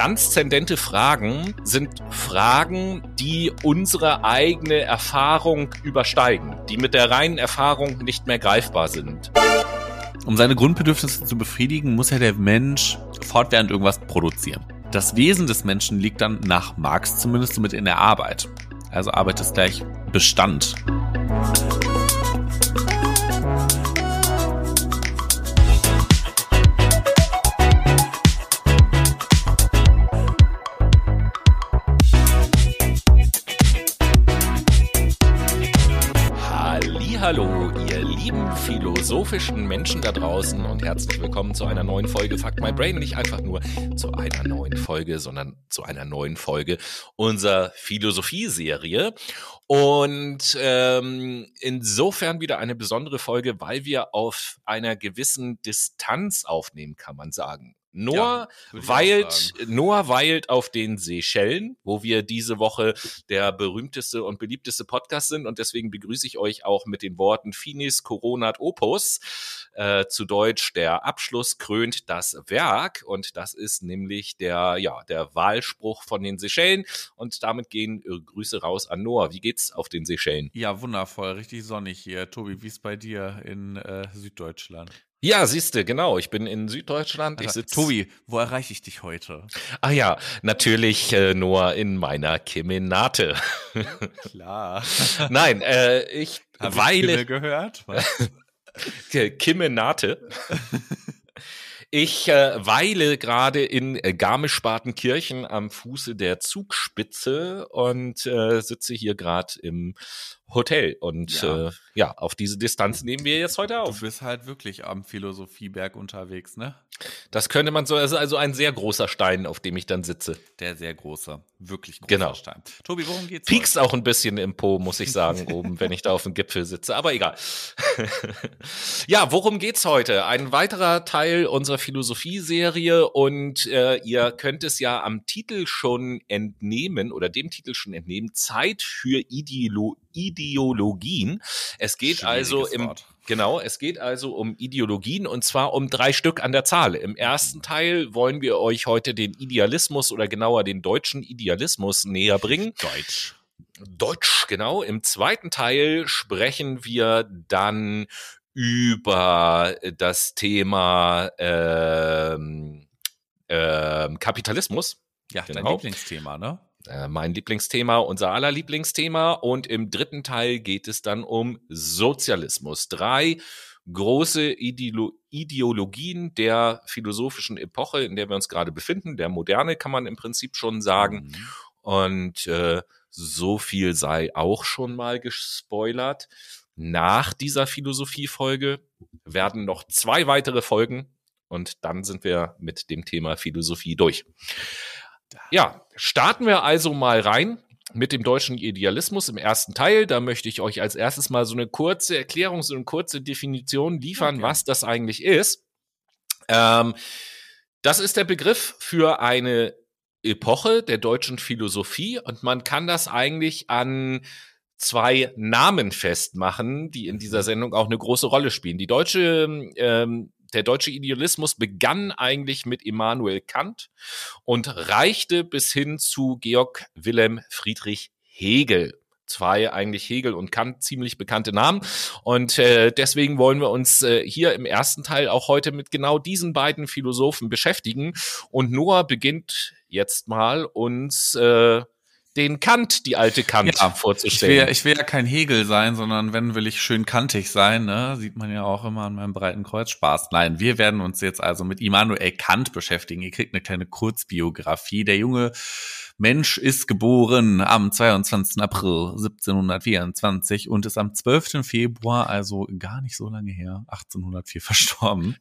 transzendente Fragen sind Fragen, die unsere eigene Erfahrung übersteigen, die mit der reinen Erfahrung nicht mehr greifbar sind. Um seine Grundbedürfnisse zu befriedigen, muss ja der Mensch fortwährend irgendwas produzieren. Das Wesen des Menschen liegt dann nach Marx zumindest somit in der Arbeit. Also Arbeit ist gleich Bestand. Philosophischen Menschen da draußen und herzlich willkommen zu einer neuen Folge Fuck My Brain. Nicht einfach nur zu einer neuen Folge, sondern zu einer neuen Folge unserer Philosophie-Serie. Und ähm, insofern wieder eine besondere Folge, weil wir auf einer gewissen Distanz aufnehmen, kann man sagen. Noah, ja, weilt, Noah weilt auf den Seychellen, wo wir diese Woche der berühmteste und beliebteste Podcast sind. Und deswegen begrüße ich euch auch mit den Worten Finis Coronat Opus. Äh, zu Deutsch, der Abschluss krönt das Werk. Und das ist nämlich der, ja, der Wahlspruch von den Seychellen. Und damit gehen äh, Grüße raus an Noah. Wie geht's auf den Seychellen? Ja, wundervoll, richtig sonnig hier. Tobi, wie ist bei dir in äh, Süddeutschland? Ja, siehste, genau. Ich bin in Süddeutschland. Ich sitz Tobi, wo erreiche ich dich heute? Ah ja, natürlich äh, nur in meiner Kemenate. Klar. Nein, äh, ich Hab weile. Ich gehört? Kemenate. Ich äh, weile gerade in äh, Garmisch-Partenkirchen am Fuße der Zugspitze und äh, sitze hier gerade im Hotel. Und ja. Äh, ja, auf diese Distanz nehmen wir jetzt heute auf. Du bist halt wirklich am Philosophieberg unterwegs, ne? Das könnte man so, also, also ein sehr großer Stein, auf dem ich dann sitze. Der sehr große, wirklich großer genau. Stein. Tobi, worum geht's? Piekst auch ein bisschen im Po, muss ich sagen, oben, wenn ich da auf dem Gipfel sitze, aber egal. ja, worum geht's heute? Ein weiterer Teil unserer Philosophie-Serie und äh, ihr könnt es ja am Titel schon entnehmen oder dem Titel schon entnehmen, Zeit für Ideolo Ideologien. Es geht also im Wort. Genau, es geht also um Ideologien und zwar um drei Stück an der Zahl. Im ersten Teil wollen wir euch heute den Idealismus oder genauer den deutschen Idealismus näher bringen. Deutsch. Deutsch, genau. Im zweiten Teil sprechen wir dann über das Thema ähm, ähm, Kapitalismus. Ja, genau. dein Lieblingsthema, ne? Äh, mein Lieblingsthema, unser aller Lieblingsthema. Und im dritten Teil geht es dann um Sozialismus. Drei große Ideolo Ideologien der philosophischen Epoche, in der wir uns gerade befinden. Der Moderne kann man im Prinzip schon sagen. Mhm. Und äh, so viel sei auch schon mal gespoilert. Nach dieser Philosophiefolge werden noch zwei weitere Folgen und dann sind wir mit dem Thema Philosophie durch. Ja, starten wir also mal rein mit dem deutschen Idealismus im ersten Teil. Da möchte ich euch als erstes mal so eine kurze Erklärung, so eine kurze Definition liefern, okay. was das eigentlich ist. Ähm, das ist der Begriff für eine Epoche der deutschen Philosophie und man kann das eigentlich an zwei Namen festmachen, die in dieser Sendung auch eine große Rolle spielen. Die deutsche ähm, der deutsche Idealismus begann eigentlich mit Immanuel Kant und reichte bis hin zu Georg Wilhelm Friedrich Hegel zwei eigentlich Hegel und Kant ziemlich bekannte Namen. Und äh, deswegen wollen wir uns äh, hier im ersten Teil auch heute mit genau diesen beiden Philosophen beschäftigen. Und Noah beginnt jetzt mal uns äh, den Kant, die alte Kant ja, vorzustellen. Ich will, ich will ja kein Hegel sein, sondern wenn will ich schön kantig sein, ne? Sieht man ja auch immer an meinem breiten Kreuz. Spaß. Nein, wir werden uns jetzt also mit Immanuel Kant beschäftigen. Ihr kriegt eine kleine Kurzbiografie. Der junge Mensch ist geboren am 22. April 1724 und ist am 12. Februar, also gar nicht so lange her, 1804 verstorben.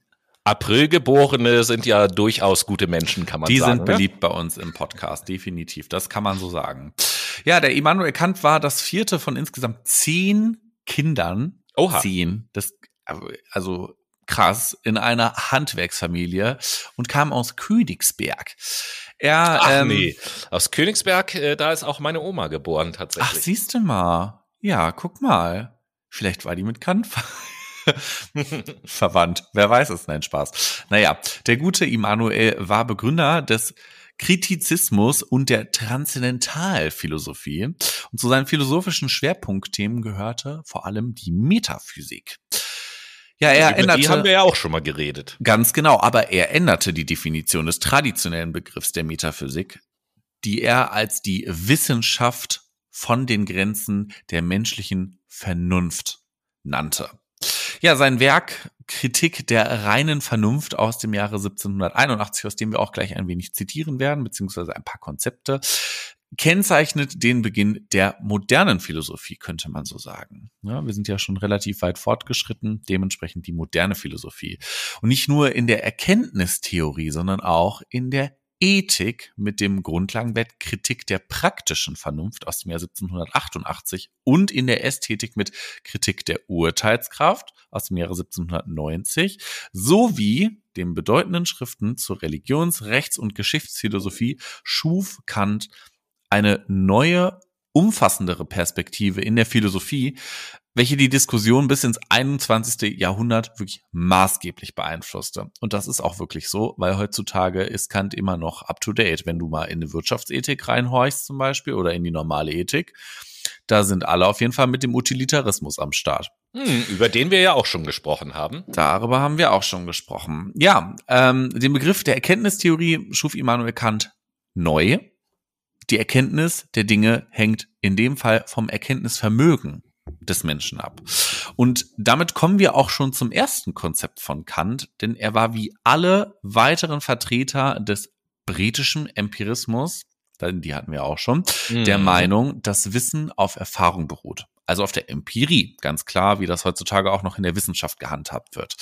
Aprilgeborene sind ja durchaus gute Menschen, kann man Die sagen. Die sind ne? beliebt bei uns im Podcast, definitiv. Das kann man so sagen. Ja, der Immanuel Kant war das vierte von insgesamt zehn Kindern. Oha. Zehn. Das, also krass, in einer Handwerksfamilie und kam aus Königsberg. Er, Ach ähm, nee, aus Königsberg, äh, da ist auch meine Oma geboren tatsächlich. Ach, siehst du mal. Ja, guck mal. Vielleicht war die mit Kant verwandt. Wer weiß es? Nein, Spaß. Naja, der gute Immanuel war Begründer des Kritizismus und der Transzendentalphilosophie. Und zu seinen philosophischen Schwerpunktthemen gehörte vor allem die Metaphysik. Ja, er Über änderte. die haben wir ja auch schon mal geredet. Ganz genau, aber er änderte die Definition des traditionellen Begriffs der Metaphysik, die er als die Wissenschaft von den Grenzen der menschlichen Vernunft nannte. Ja, sein Werk Kritik der reinen Vernunft aus dem Jahre 1781, aus dem wir auch gleich ein wenig zitieren werden, beziehungsweise ein paar Konzepte, kennzeichnet den Beginn der modernen Philosophie, könnte man so sagen. Ja, wir sind ja schon relativ weit fortgeschritten, dementsprechend die moderne Philosophie. Und nicht nur in der Erkenntnistheorie, sondern auch in der Ethik mit dem Grundlagenwert Kritik der praktischen Vernunft aus dem Jahr 1788 und in der Ästhetik mit Kritik der Urteilskraft aus dem Jahre 1790 sowie den bedeutenden Schriften zur Religions-, Rechts- und Geschichtsphilosophie schuf Kant eine neue, umfassendere Perspektive in der Philosophie, welche die Diskussion bis ins 21. Jahrhundert wirklich maßgeblich beeinflusste. Und das ist auch wirklich so, weil heutzutage ist Kant immer noch up-to-date. Wenn du mal in eine Wirtschaftsethik reinhorchst zum Beispiel oder in die normale Ethik, da sind alle auf jeden Fall mit dem Utilitarismus am Start. Hm, über den wir ja auch schon gesprochen haben. Darüber haben wir auch schon gesprochen. Ja, ähm, den Begriff der Erkenntnistheorie schuf Immanuel Kant neu. Die Erkenntnis der Dinge hängt in dem Fall vom Erkenntnisvermögen des Menschen ab. Und damit kommen wir auch schon zum ersten Konzept von Kant, denn er war wie alle weiteren Vertreter des britischen Empirismus, die hatten wir auch schon, Mhm. der Meinung, dass Wissen auf Erfahrung beruht. Also auf der Empirie, ganz klar, wie das heutzutage auch noch in der Wissenschaft gehandhabt wird.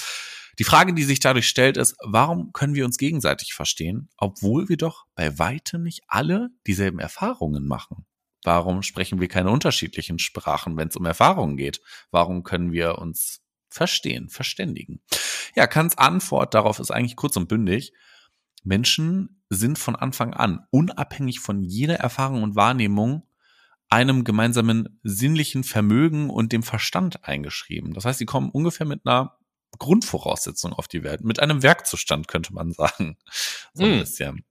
Die Frage, die sich dadurch stellt, ist, warum können wir uns gegenseitig verstehen, obwohl wir doch bei weitem nicht alle dieselben Erfahrungen machen? Warum sprechen wir keine unterschiedlichen Sprachen, wenn es um Erfahrungen geht? Warum können wir uns verstehen, verständigen? Ja, Kants Antwort darauf ist eigentlich kurz und bündig. Menschen sind von Anfang an, unabhängig von jeder Erfahrung und Wahrnehmung, einem gemeinsamen sinnlichen Vermögen und dem Verstand eingeschrieben. Das heißt, sie kommen ungefähr mit einer Grundvoraussetzung auf die Welt, mit einem Werkzustand, könnte man sagen. So ein Hm. bisschen.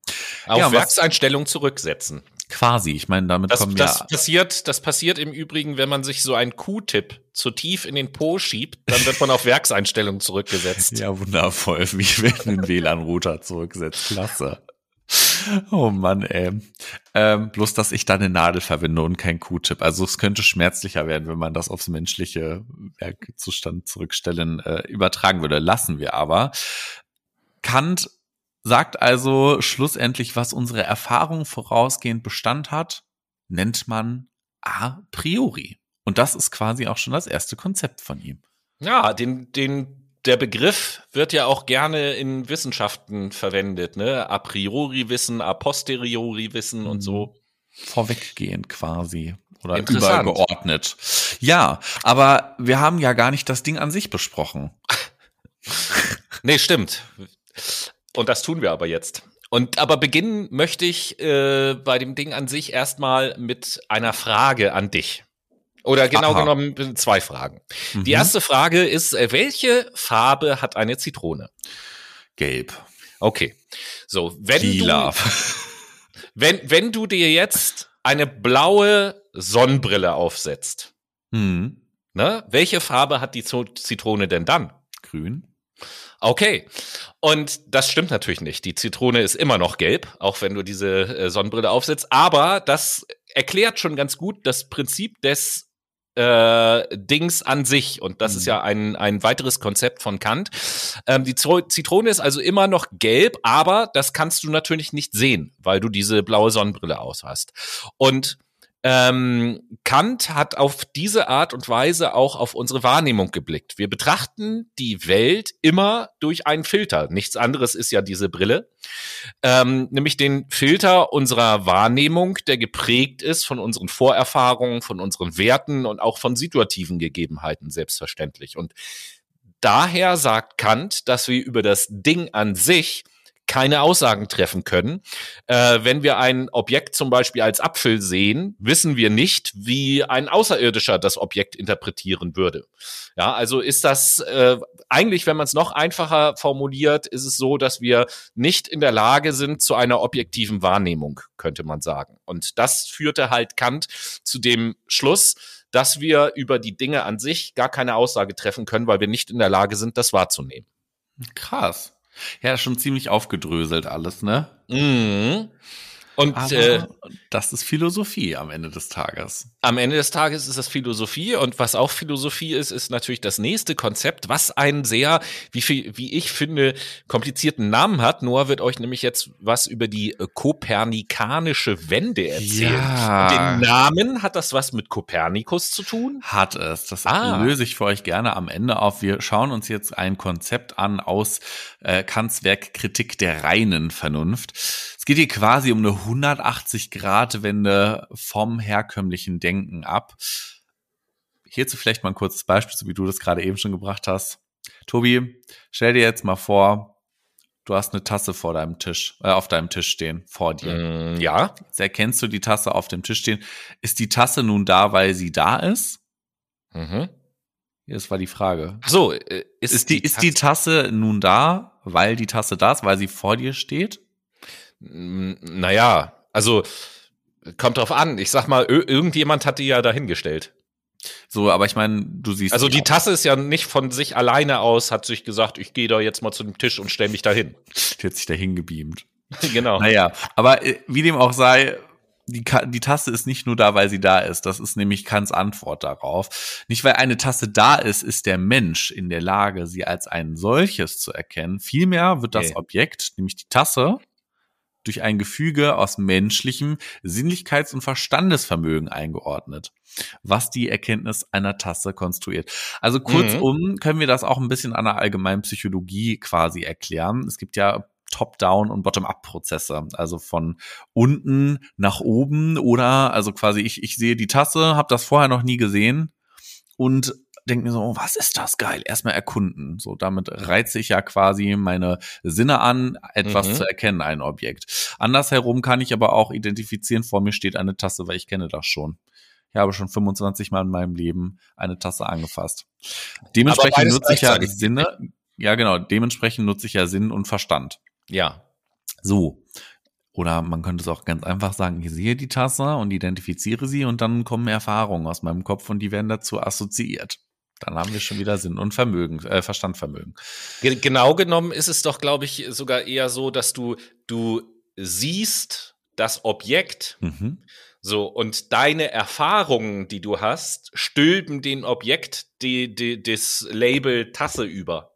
Auf Ja, Werkseinstellung zurücksetzen. Quasi. Ich meine, damit Das, kommen das ja passiert, das passiert im Übrigen, wenn man sich so einen Q-Tip zu tief in den Po schiebt, dann wird man auf Werkseinstellung zurückgesetzt. Ja, wundervoll. Wie wenn ein WLAN-Router zurücksetzt. Klasse. Oh Mann, ey. Ähm, bloß, dass ich da eine Nadel verwende und kein Q-Tip. Also es könnte schmerzlicher werden, wenn man das aufs menschliche Werkzustand zurückstellen äh, übertragen würde. Lassen wir aber. Kant sagt also schlussendlich, was unsere Erfahrung vorausgehend Bestand hat, nennt man a priori. Und das ist quasi auch schon das erste Konzept von ihm. Ja, den, den, der Begriff wird ja auch gerne in Wissenschaften verwendet, ne? A priori Wissen, a posteriori Wissen und so. vorweggehend quasi oder übergeordnet. Ja, aber wir haben ja gar nicht das Ding an sich besprochen. Nee, stimmt. Und das tun wir aber jetzt. Und aber beginnen möchte ich äh, bei dem Ding an sich erstmal mit einer Frage an dich. Oder genau Aha. genommen zwei Fragen. Mhm. Die erste Frage ist, äh, welche Farbe hat eine Zitrone? Gelb, Okay. So, wenn lila. du wenn wenn du dir jetzt eine blaue Sonnenbrille aufsetzt, Hm. ne? Welche Farbe hat die Zitrone denn dann? Grün. Okay. Und das stimmt natürlich nicht. Die Zitrone ist immer noch gelb, auch wenn du diese äh, Sonnenbrille aufsetzt. Aber das erklärt schon ganz gut das Prinzip des äh, Dings an sich. Und das Mhm. ist ja ein, ein weiteres Konzept von Kant. Ähm, die Zitrone ist also immer noch gelb, aber das kannst du natürlich nicht sehen, weil du diese blaue Sonnenbrille aus hast. Und ähm, Kant hat auf diese Art und Weise auch auf unsere Wahrnehmung geblickt. Wir betrachten die Welt immer durch einen Filter. Nichts anderes ist ja diese Brille. Ähm, nämlich den Filter unserer Wahrnehmung, der geprägt ist von unseren Vorerfahrungen, von unseren Werten und auch von situativen Gegebenheiten selbstverständlich. Und daher sagt Kant, dass wir über das Ding an sich keine Aussagen treffen können. Äh, wenn wir ein Objekt zum Beispiel als Apfel sehen, wissen wir nicht, wie ein Außerirdischer das Objekt interpretieren würde. Ja, also ist das äh, eigentlich, wenn man es noch einfacher formuliert, ist es so, dass wir nicht in der Lage sind zu einer objektiven Wahrnehmung, könnte man sagen. Und das führte halt Kant zu dem Schluss, dass wir über die Dinge an sich gar keine Aussage treffen können, weil wir nicht in der Lage sind, das wahrzunehmen. Krass. Ja, schon ziemlich aufgedröselt alles, ne? Mhm. Und Aber äh, das ist Philosophie am Ende des Tages. am Ende des Tages ist das Philosophie und was auch Philosophie ist, ist natürlich das nächste Konzept, was einen sehr, wie viel, wie ich finde, komplizierten Namen hat. Noah wird euch nämlich jetzt was über die äh, kopernikanische Wende erzählen. Ja. Den Namen hat das was mit Kopernikus zu tun? Hat es. Das Ah. löse ich für euch gerne am Ende auf. Wir schauen uns jetzt ein Konzept an aus äh, Kants Werk Kritik der reinen Vernunft. Es geht hier quasi um eine 180-Grad-Wende vom herkömmlichen Denken ab. Hierzu vielleicht mal ein kurzes Beispiel, so wie du das gerade eben schon gebracht hast. Tobi, stell dir jetzt mal vor, du hast eine Tasse vor deinem Tisch, äh, auf deinem Tisch stehen, vor dir. Mm, ja. Jetzt erkennst du die Tasse auf dem Tisch stehen. Ist die Tasse nun da, weil sie da ist? Mhm. Das war die Frage. Ach so, äh, ist, Ist die, ist die Tasse nun da, weil die Tasse da ist, weil sie vor dir steht? Naja, also kommt drauf an. Ich sag mal, irgendjemand hat die ja dahingestellt. So, aber ich meine, du siehst. Also die auch. Tasse ist ja nicht von sich alleine aus, hat sich gesagt, ich gehe da jetzt mal zu dem Tisch und stell mich dahin. Die hat sich dahin gebeamt. genau. Naja, aber äh, wie dem auch sei, die, die Tasse ist nicht nur da, weil sie da ist. Das ist nämlich Kants Antwort darauf. Nicht weil eine Tasse da ist, ist der Mensch in der Lage, sie als ein solches zu erkennen. Vielmehr wird das Okay. Objekt, nämlich die Tasse, durch ein Gefüge aus menschlichem Sinnlichkeits- und Verstandesvermögen eingeordnet, was die Erkenntnis einer Tasse konstruiert. Also kurzum können wir das auch ein bisschen an der allgemeinen Psychologie quasi erklären. Es gibt ja Top-Down und Bottom-up-Prozesse, also von unten nach oben oder also quasi ich, ich sehe die Tasse, habe das vorher noch nie gesehen und denke mir so, oh, was ist das geil? Erstmal erkunden. So, damit reize ich ja quasi meine Sinne an, etwas Mhm. zu erkennen, ein Objekt. Andersherum kann ich aber auch identifizieren, vor mir steht eine Tasse, weil ich kenne das schon. Ich habe schon 25 Mal in meinem Leben eine Tasse angefasst. Dementsprechend nutze ich ja. Sinne, ja genau, dementsprechend nutze ich ja Sinn und Verstand. Ja. So. Oder man könnte es auch ganz einfach sagen, ich sehe die Tasse und identifiziere sie und dann kommen Erfahrungen aus meinem Kopf und die werden dazu assoziiert. Dann haben wir schon wieder Sinn und Vermögen, äh, Verstandvermögen. Ge- Genau genommen ist es doch, glaube ich, sogar eher so, dass du, du siehst das Objekt Mhm. so und deine Erfahrungen, die du hast, stülpen den Objekt die, die, das Label Tasse über.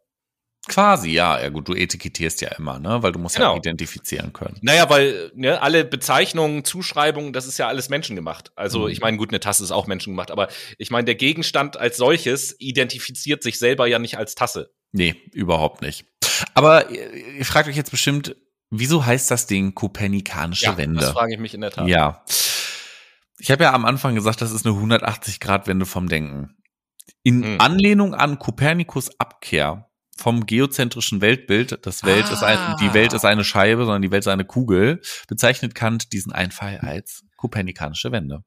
Quasi, ja. Ja gut, du etikettierst ja immer, ne? Weil du musst Genau. ja identifizieren können. Naja, weil ne, alle Bezeichnungen, Zuschreibungen, das ist ja alles menschengemacht. Also Mhm. ich meine, gut, eine Tasse ist auch menschengemacht, aber ich meine, der Gegenstand als solches identifiziert sich selber ja nicht als Tasse. Nee, überhaupt nicht. Aber ihr, ihr fragt euch jetzt bestimmt, wieso heißt das Ding kopernikanische Wende? das frage ich mich in der Tat. Ja. Ich habe ja am Anfang gesagt, das ist eine 180-Grad-Wende vom Denken. In Hm. Anlehnung an Kopernikus Abkehr vom geozentrischen Weltbild, das Welt ist ein, Ah. die Welt ist eine Scheibe, sondern die Welt ist eine Kugel, bezeichnet Kant diesen Einfall als kopernikanische Wende.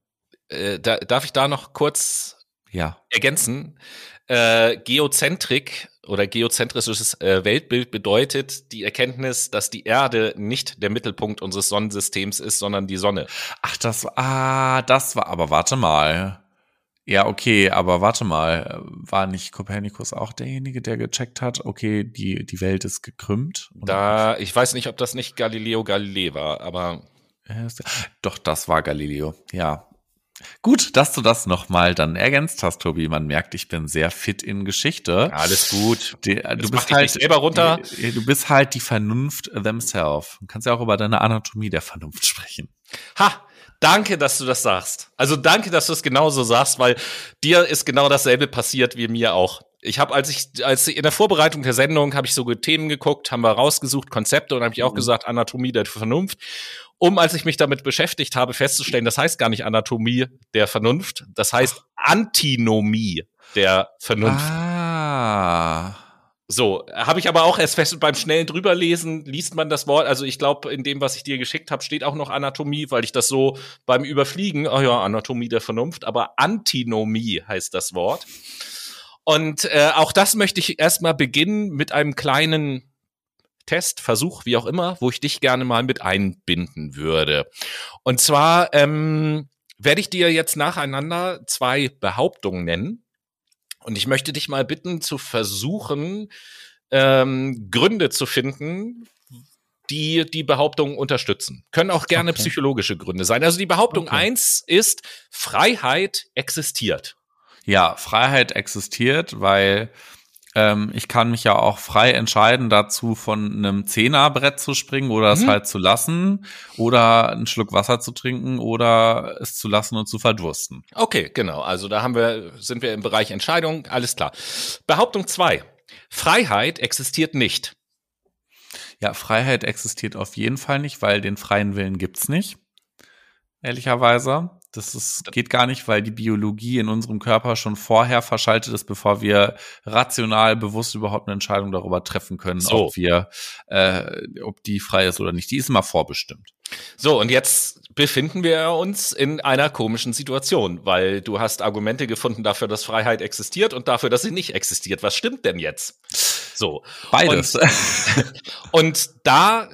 Äh, da, darf ich da noch kurz Ja. ergänzen? Äh, Geozentrik oder geozentrisches äh, Weltbild bedeutet die Erkenntnis, dass die Erde nicht der Mittelpunkt unseres Sonnensystems ist, sondern die Sonne. Ach, das war, ah, das war, aber warte mal. Ja, okay, aber warte mal, war nicht Kopernikus auch derjenige, der gecheckt hat, okay, die, die Welt ist gekrümmt? Da, ich weiß nicht, ob das nicht Galileo Galilei war, aber Er Doch, das war Galileo, ja. Gut, dass du das nochmal dann ergänzt hast, Tobi. Man merkt, ich bin sehr fit in Geschichte. alles gut. Die, äh, du bist halt selber runter. Die, du bist halt die Vernunft themselves. Du kannst ja auch über deine Anatomie der Vernunft sprechen. Ha! Danke, dass du das sagst. Also danke, dass du es genauso sagst, weil dir ist genau dasselbe passiert wie mir auch. Ich habe, als ich, als ich in der Vorbereitung der Sendung, habe ich so Themen geguckt, haben wir rausgesucht, Konzepte und habe ich auch Mhm. gesagt, Anatomie der Vernunft. Um, als ich mich damit beschäftigt habe, festzustellen, das heißt gar nicht Anatomie der Vernunft, das heißt Antinomie der Vernunft. Ah. So, habe ich aber auch erst fest beim schnellen drüberlesen, liest man das Wort. Also ich glaube, in dem, was ich dir geschickt habe, steht auch noch Anatomie, weil ich das so beim Überfliegen, oh ja, Anatomie der Vernunft, aber Antinomie heißt das Wort. Und äh, auch das möchte ich erstmal beginnen mit einem kleinen Test, Versuch, wie auch immer, wo ich dich gerne mal mit einbinden würde. Und zwar ähm, werde ich dir jetzt nacheinander zwei Behauptungen nennen und ich möchte dich mal bitten, zu versuchen, ähm, Gründe zu finden, die die Behauptung unterstützen. Können auch gerne okay. psychologische Gründe sein. Also die Behauptung okay. eins ist, Freiheit existiert. Ja, Freiheit existiert, weil ähm, ich kann mich ja auch frei entscheiden, dazu von einem Zehnerbrett zu springen oder es mhm. halt zu lassen oder einen Schluck Wasser zu trinken oder es zu lassen und zu verdursten. Okay, genau. Also da haben wir, sind wir im Bereich Entscheidung. Alles klar. Behauptung zwei: Freiheit existiert nicht. Ja, Freiheit existiert auf jeden Fall nicht, weil den freien Willen gibt's nicht. Ehrlicherweise. Das ist, geht gar nicht, weil die Biologie in unserem Körper schon vorher verschaltet ist, bevor wir rational bewusst überhaupt eine Entscheidung darüber treffen können, so. ob wir, äh, ob die frei ist oder nicht. Die ist immer vorbestimmt. So, und jetzt befinden wir uns in einer komischen Situation, weil du hast Argumente gefunden dafür, dass Freiheit existiert und dafür, dass sie nicht existiert. Was stimmt denn jetzt? So. Beides. Und, und da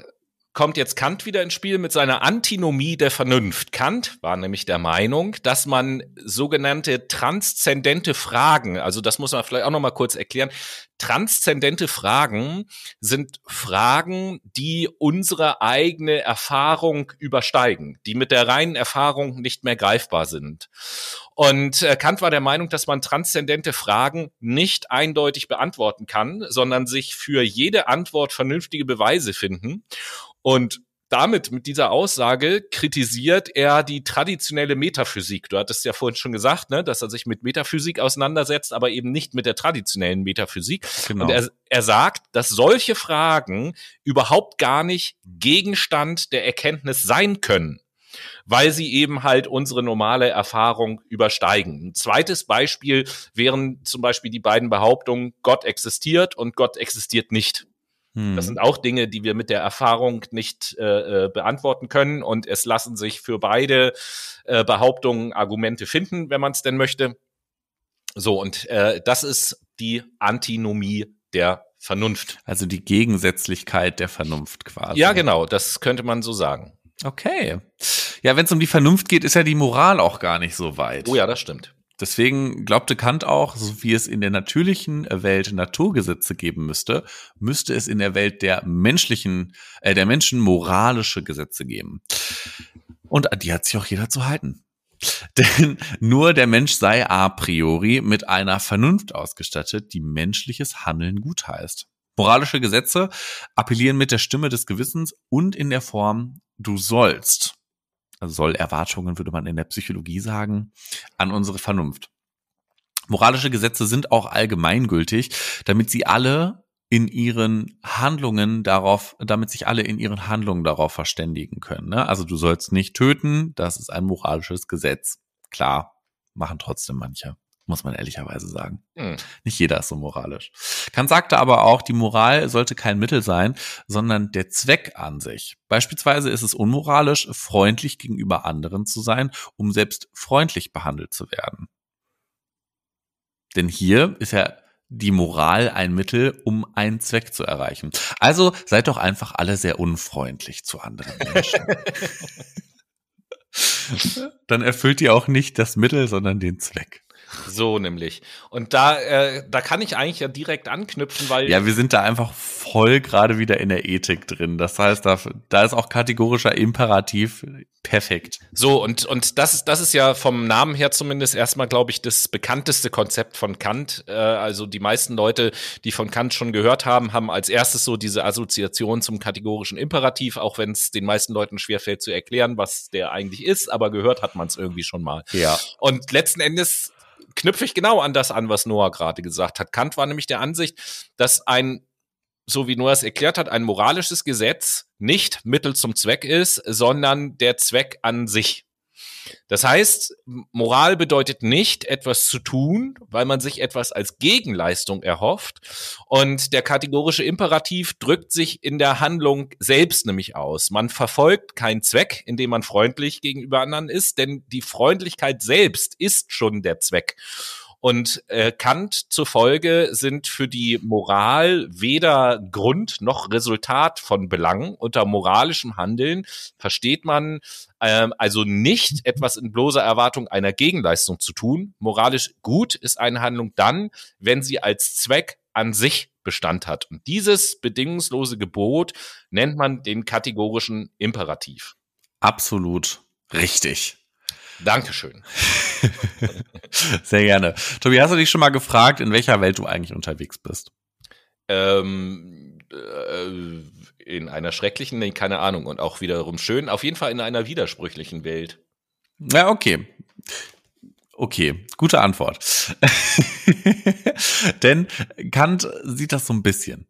kommt jetzt Kant wieder ins Spiel mit seiner Antinomie der Vernunft. Kant war nämlich der Meinung, dass man sogenannte transzendente Fragen, also das muss man vielleicht auch noch mal kurz erklären, transzendente Fragen sind Fragen, die unsere eigene Erfahrung übersteigen, die mit der reinen Erfahrung nicht mehr greifbar sind. Und äh, Kant war der Meinung, dass man transzendente Fragen nicht eindeutig beantworten kann, sondern sich für jede Antwort vernünftige Beweise finden. Und damit, mit dieser Aussage, kritisiert er die traditionelle Metaphysik. Du hattest ja vorhin schon gesagt, ne, dass er sich mit Metaphysik auseinandersetzt, aber eben nicht mit der traditionellen Metaphysik. Genau. Und er, er sagt, dass solche Fragen überhaupt gar nicht Gegenstand der Erkenntnis sein können weil sie eben halt unsere normale Erfahrung übersteigen. Ein zweites Beispiel wären zum Beispiel die beiden Behauptungen, Gott existiert und Gott existiert nicht. Hm. Das sind auch Dinge, die wir mit der Erfahrung nicht äh, äh, beantworten können. Und es lassen sich für beide äh, Behauptungen Argumente finden, wenn man es denn möchte. So, und äh, das ist die Antinomie der Vernunft. Also die Gegensätzlichkeit der Vernunft quasi. Ja, genau, das könnte man so sagen. Okay. Ja, wenn es um die Vernunft geht, ist ja die Moral auch gar nicht so weit. Oh ja, das stimmt. Deswegen glaubte Kant auch, so wie es in der natürlichen Welt Naturgesetze geben müsste, müsste es in der Welt der menschlichen, äh, der Menschen moralische Gesetze geben. Und die hat sich auch jeder zu halten. Denn nur der Mensch sei a priori mit einer Vernunft ausgestattet, die menschliches Handeln gutheißt. Moralische Gesetze appellieren mit der Stimme des Gewissens und in der Form du sollst soll Erwartungen, würde man in der Psychologie sagen, an unsere Vernunft. Moralische Gesetze sind auch allgemeingültig, damit sie alle in ihren Handlungen darauf, damit sich alle in ihren Handlungen darauf verständigen können. Ne? Also du sollst nicht töten, das ist ein moralisches Gesetz. Klar, machen trotzdem manche muss man ehrlicherweise sagen. Hm. Nicht jeder ist so moralisch. Kant sagte aber auch, die Moral sollte kein Mittel sein, sondern der Zweck an sich. Beispielsweise ist es unmoralisch, freundlich gegenüber anderen zu sein, um selbst freundlich behandelt zu werden. Denn hier ist ja die Moral ein Mittel, um einen Zweck zu erreichen. Also seid doch einfach alle sehr unfreundlich zu anderen Menschen. Dann erfüllt ihr auch nicht das Mittel, sondern den Zweck. So nämlich. Und da, äh, da kann ich eigentlich ja direkt anknüpfen, weil. Ja, wir sind da einfach voll gerade wieder in der Ethik drin. Das heißt, da, da ist auch kategorischer Imperativ perfekt. So, und, und das, ist das ist ja vom Namen her zumindest erstmal, glaube ich, das bekannteste Konzept von Kant. Äh, also die meisten Leute, die von Kant schon gehört haben, haben als erstes so diese Assoziation zum kategorischen Imperativ, auch wenn es den meisten Leuten schwerfällt zu erklären, was der eigentlich ist, aber gehört hat man es irgendwie schon mal. Ja. Und letzten Endes knüpfe ich genau an das an, was Noah gerade gesagt hat. Kant war nämlich der Ansicht, dass ein, so wie Noah es erklärt hat, ein moralisches Gesetz nicht Mittel zum Zweck ist, sondern der Zweck an sich. Das heißt, Moral bedeutet nicht, etwas zu tun, weil man sich etwas als Gegenleistung erhofft. Und der kategorische Imperativ drückt sich in der Handlung selbst nämlich aus. Man verfolgt keinen Zweck, indem man freundlich gegenüber anderen ist, denn die Freundlichkeit selbst ist schon der Zweck. Und äh, Kant zufolge sind für die Moral weder Grund noch Resultat von Belang. Unter moralischem Handeln versteht man ähm, also nicht etwas in bloßer Erwartung einer Gegenleistung zu tun. Moralisch gut ist eine Handlung dann, wenn sie als Zweck an sich Bestand hat. Und dieses bedingungslose Gebot nennt man den kategorischen Imperativ. Absolut richtig. Dankeschön. Sehr gerne. Tobi, hast du dich schon mal gefragt, in welcher Welt du eigentlich unterwegs bist? Ähm, äh, in einer schrecklichen, nee, keine Ahnung, und auch wiederum schön. Auf jeden Fall in einer widersprüchlichen Welt. Ja, okay. Okay, gute Antwort. Denn Kant sieht das so ein bisschen.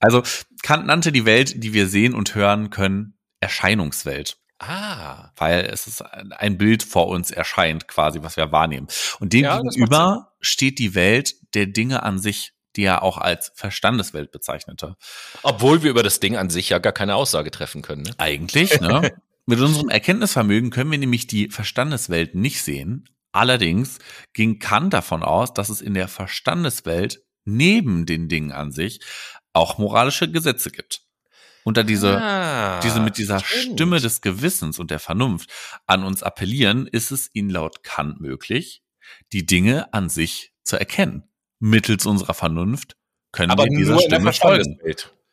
Also Kant nannte die Welt, die wir sehen und hören können, Erscheinungswelt. Ah. Weil es ist ein Bild vor uns erscheint, quasi, was wir wahrnehmen. Und dem ja, gegenüber steht die Welt der Dinge an sich, die er auch als Verstandeswelt bezeichnete. Obwohl wir über das Ding an sich ja gar keine Aussage treffen können. Ne? Eigentlich, ne? Mit unserem Erkenntnisvermögen können wir nämlich die Verstandeswelt nicht sehen. Allerdings ging Kant davon aus, dass es in der Verstandeswelt neben den Dingen an sich auch moralische Gesetze gibt und da diese, ah, diese mit dieser stimmt. Stimme des Gewissens und der Vernunft an uns appellieren, ist es ihnen laut Kant möglich, die Dinge an sich zu erkennen. Mittels unserer Vernunft können Aber wir dieser Stimme folgen.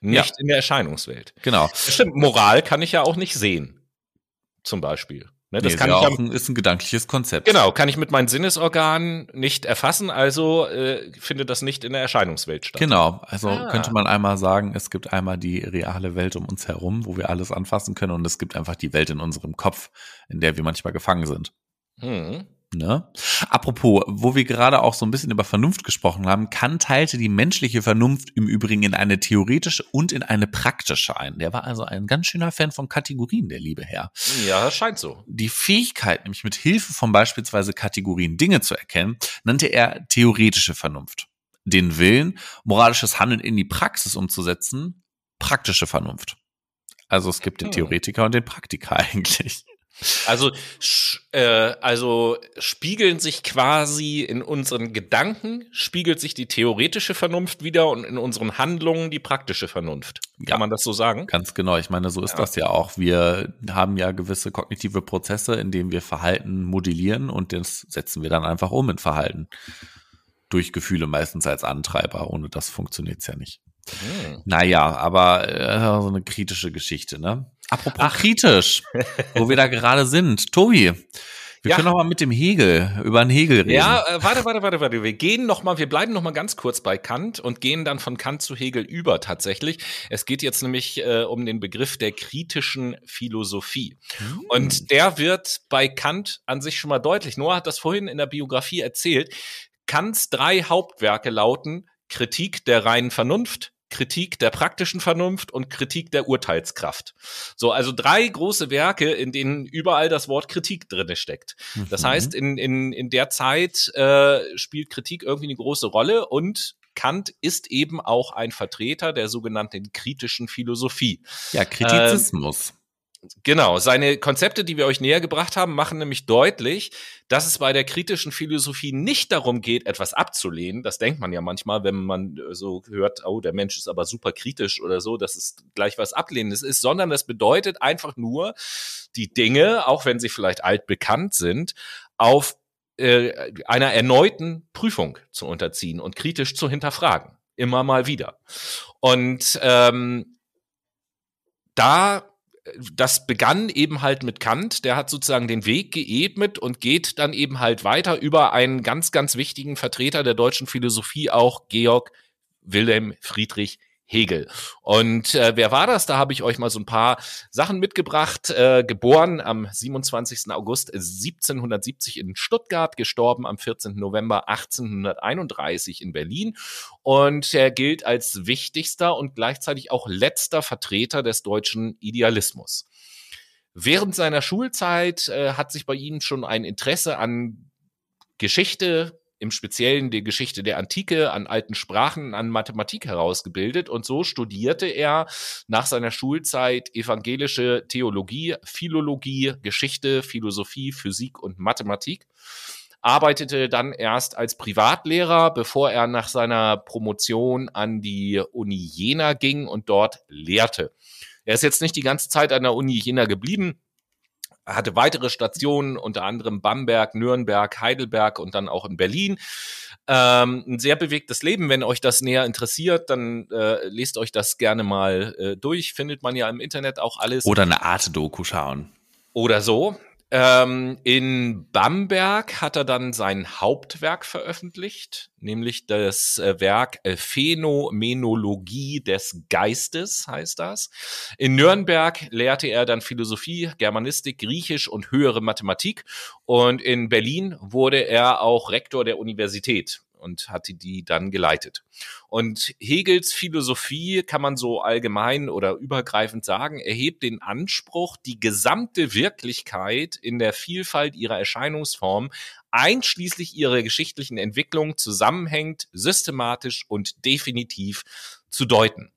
Nicht ja. in der Erscheinungswelt. Genau. stimmt, Moral kann ich ja auch nicht sehen. Zum Beispiel. Ne, das nee, kann ich auch ein, ist ein gedankliches Konzept. Genau, kann ich mit meinen Sinnesorganen nicht erfassen, also äh, findet das nicht in der Erscheinungswelt statt. Genau, also ah. könnte man einmal sagen, es gibt einmal die reale Welt um uns herum, wo wir alles anfassen können, und es gibt einfach die Welt in unserem Kopf, in der wir manchmal gefangen sind. Hm. Ne? Apropos, wo wir gerade auch so ein bisschen über Vernunft gesprochen haben, Kant teilte die menschliche Vernunft im Übrigen in eine theoretische und in eine praktische ein. Der war also ein ganz schöner Fan von Kategorien, der liebe Herr. Ja, scheint so. Die Fähigkeit, nämlich mit Hilfe von beispielsweise Kategorien Dinge zu erkennen, nannte er theoretische Vernunft. Den Willen, moralisches Handeln in die Praxis umzusetzen, praktische Vernunft. Also es gibt den hm. Theoretiker und den Praktiker eigentlich. Also, äh, also spiegeln sich quasi in unseren Gedanken, spiegelt sich die theoretische Vernunft wieder und in unseren Handlungen die praktische Vernunft. Kann ja, man das so sagen? Ganz genau. Ich meine, so ist ja. das ja auch. Wir haben ja gewisse kognitive Prozesse, in denen wir Verhalten modellieren und das setzen wir dann einfach um in Verhalten. Durch Gefühle meistens als Antreiber. Ohne das funktioniert's ja nicht. Hm. Naja, aber äh, so eine kritische Geschichte, ne? Apropos Ach. kritisch, wo wir da gerade sind. Tobi, wir ja. können noch mal mit dem Hegel, über den Hegel reden. Ja, äh, warte, warte, warte, warte. Wir gehen noch mal, wir bleiben noch mal ganz kurz bei Kant und gehen dann von Kant zu Hegel über tatsächlich. Es geht jetzt nämlich äh, um den Begriff der kritischen Philosophie. Mhm. Und der wird bei Kant an sich schon mal deutlich. Noah hat das vorhin in der Biografie erzählt. Kants drei Hauptwerke lauten Kritik der reinen Vernunft, Kritik der praktischen Vernunft und Kritik der Urteilskraft. So, also drei große Werke, in denen überall das Wort Kritik drinne steckt. Das mhm. heißt, in, in, in der Zeit äh, spielt Kritik irgendwie eine große Rolle und Kant ist eben auch ein Vertreter der sogenannten kritischen Philosophie. Ja, Kritizismus. Äh, Genau, seine Konzepte, die wir euch näher gebracht haben, machen nämlich deutlich, dass es bei der kritischen Philosophie nicht darum geht, etwas abzulehnen. Das denkt man ja manchmal, wenn man äh, so hört, oh, der Mensch ist aber super kritisch oder so, dass es gleich was Ablehnendes ist, sondern das bedeutet einfach nur, die Dinge, auch wenn sie vielleicht altbekannt sind, auf äh, einer erneuten Prüfung zu unterziehen und kritisch zu hinterfragen. Immer mal wieder. Und ähm, da das begann eben halt mit Kant, der hat sozusagen den Weg geebnet und geht dann eben halt weiter über einen ganz, ganz wichtigen Vertreter der deutschen Philosophie, auch Georg Wilhelm Friedrich Hegel. Und äh, wer war das? Da habe ich euch mal so ein paar Sachen mitgebracht. Äh, geboren am 27. August 1770 in Stuttgart, gestorben am 14. November 1831 in Berlin. Und er gilt als wichtigster und gleichzeitig auch letzter Vertreter des deutschen Idealismus. Während seiner Schulzeit äh, hat sich bei ihm schon ein Interesse an Geschichte, im Speziellen die Geschichte der Antike, an alten Sprachen, an Mathematik herausgebildet. Und so studierte er nach seiner Schulzeit evangelische Theologie, Philologie, Geschichte, Philosophie, Physik und Mathematik arbeitete dann erst als Privatlehrer, bevor er nach seiner Promotion an die Uni Jena ging und dort lehrte. Er ist jetzt nicht die ganze Zeit an der Uni Jena geblieben, hatte weitere Stationen, unter anderem Bamberg, Nürnberg, Heidelberg und dann auch in Berlin. Ähm, ein sehr bewegtes Leben. Wenn euch das näher interessiert, dann äh, lest euch das gerne mal äh, durch. Findet man ja im Internet auch alles. Oder eine Art Doku schauen. Oder so. Ähm, in Bamberg hat er dann sein Hauptwerk veröffentlicht, nämlich das äh, Werk äh, Phänomenologie des Geistes, heißt das. In Nürnberg lehrte er dann Philosophie, Germanistik, Griechisch und höhere Mathematik. Und in Berlin wurde er auch Rektor der Universität und hatte die dann geleitet. Und Hegels Philosophie kann man so allgemein oder übergreifend sagen, erhebt den Anspruch, die gesamte Wirklichkeit in der Vielfalt ihrer Erscheinungsform einschließlich ihrer geschichtlichen Entwicklung zusammenhängt, systematisch und definitiv zu deuten.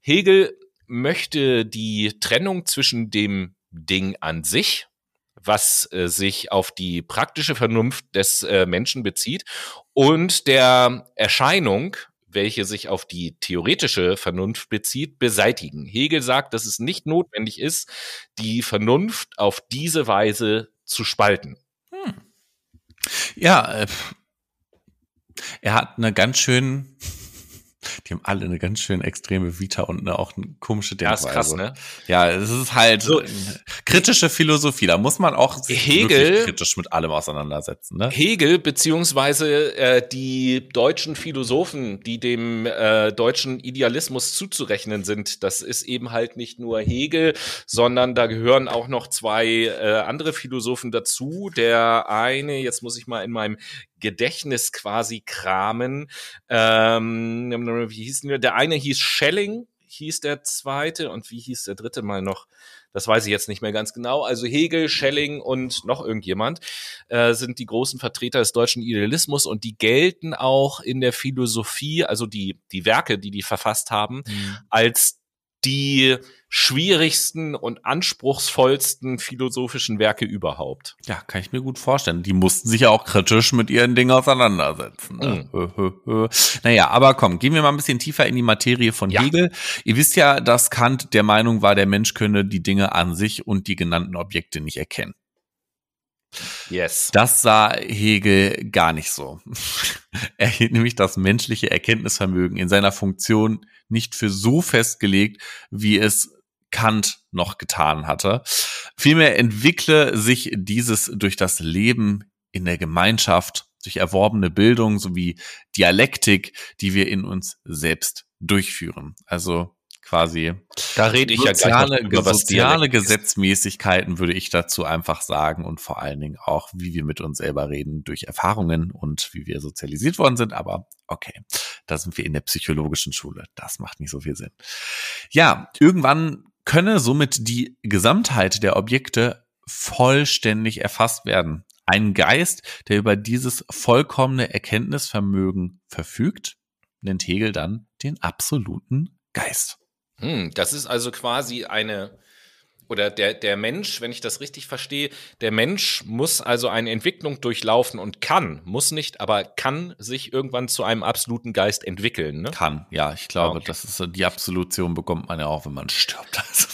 Hegel möchte die Trennung zwischen dem Ding an sich, was äh, sich auf die praktische Vernunft des äh, Menschen bezieht und der Erscheinung, welche sich auf die theoretische Vernunft bezieht, beseitigen. Hegel sagt, dass es nicht notwendig ist, die Vernunft auf diese Weise zu spalten. Hm. Ja, äh, er hat eine ganz schön die haben alle eine ganz schön extreme Vita und eine, auch eine komische Denkweise. Ja, ist krass, ne? Ja, es ist halt so, kritische Philosophie. Da muss man auch Hegel, kritisch mit allem auseinandersetzen. Ne? Hegel beziehungsweise äh, die deutschen Philosophen, die dem äh, deutschen Idealismus zuzurechnen sind, das ist eben halt nicht nur Hegel, sondern da gehören auch noch zwei äh, andere Philosophen dazu. Der eine, jetzt muss ich mal in meinem Gedächtnis quasi kramen. Ähm, wie hieß denn, der eine hieß Schelling, hieß der zweite und wie hieß der dritte mal noch? Das weiß ich jetzt nicht mehr ganz genau. Also Hegel, Schelling und noch irgendjemand äh, sind die großen Vertreter des deutschen Idealismus und die gelten auch in der Philosophie, also die, die Werke, die die verfasst haben, mhm. als die schwierigsten und anspruchsvollsten philosophischen Werke überhaupt. Ja, kann ich mir gut vorstellen. Die mussten sich ja auch kritisch mit ihren Dingen auseinandersetzen. Ne? Mhm. naja, aber komm, gehen wir mal ein bisschen tiefer in die Materie von ja. Hegel. Ihr wisst ja, dass Kant der Meinung war, der Mensch könne die Dinge an sich und die genannten Objekte nicht erkennen. Yes. Das sah Hegel gar nicht so. er hielt nämlich das menschliche Erkenntnisvermögen in seiner Funktion nicht für so festgelegt, wie es Kant noch getan hatte. Vielmehr entwickle sich dieses durch das Leben in der Gemeinschaft, durch erworbene Bildung sowie Dialektik, die wir in uns selbst durchführen. Also quasi. Da rede ich soziale, ja gleich über, soziale Gesetzmäßigkeiten würde ich dazu einfach sagen und vor allen Dingen auch, wie wir mit uns selber reden durch Erfahrungen und wie wir sozialisiert worden sind. Aber okay, da sind wir in der psychologischen Schule. Das macht nicht so viel Sinn. Ja, irgendwann könne somit die Gesamtheit der Objekte vollständig erfasst werden. Ein Geist, der über dieses vollkommene Erkenntnisvermögen verfügt, nennt Hegel dann den absoluten Geist. Hm, das ist also quasi eine, oder der, der Mensch, wenn ich das richtig verstehe, der Mensch muss also eine Entwicklung durchlaufen und kann, muss nicht, aber kann sich irgendwann zu einem absoluten Geist entwickeln. Ne? Kann, ja, ich glaube, okay. das ist die Absolution bekommt man ja auch, wenn man stirbt. Also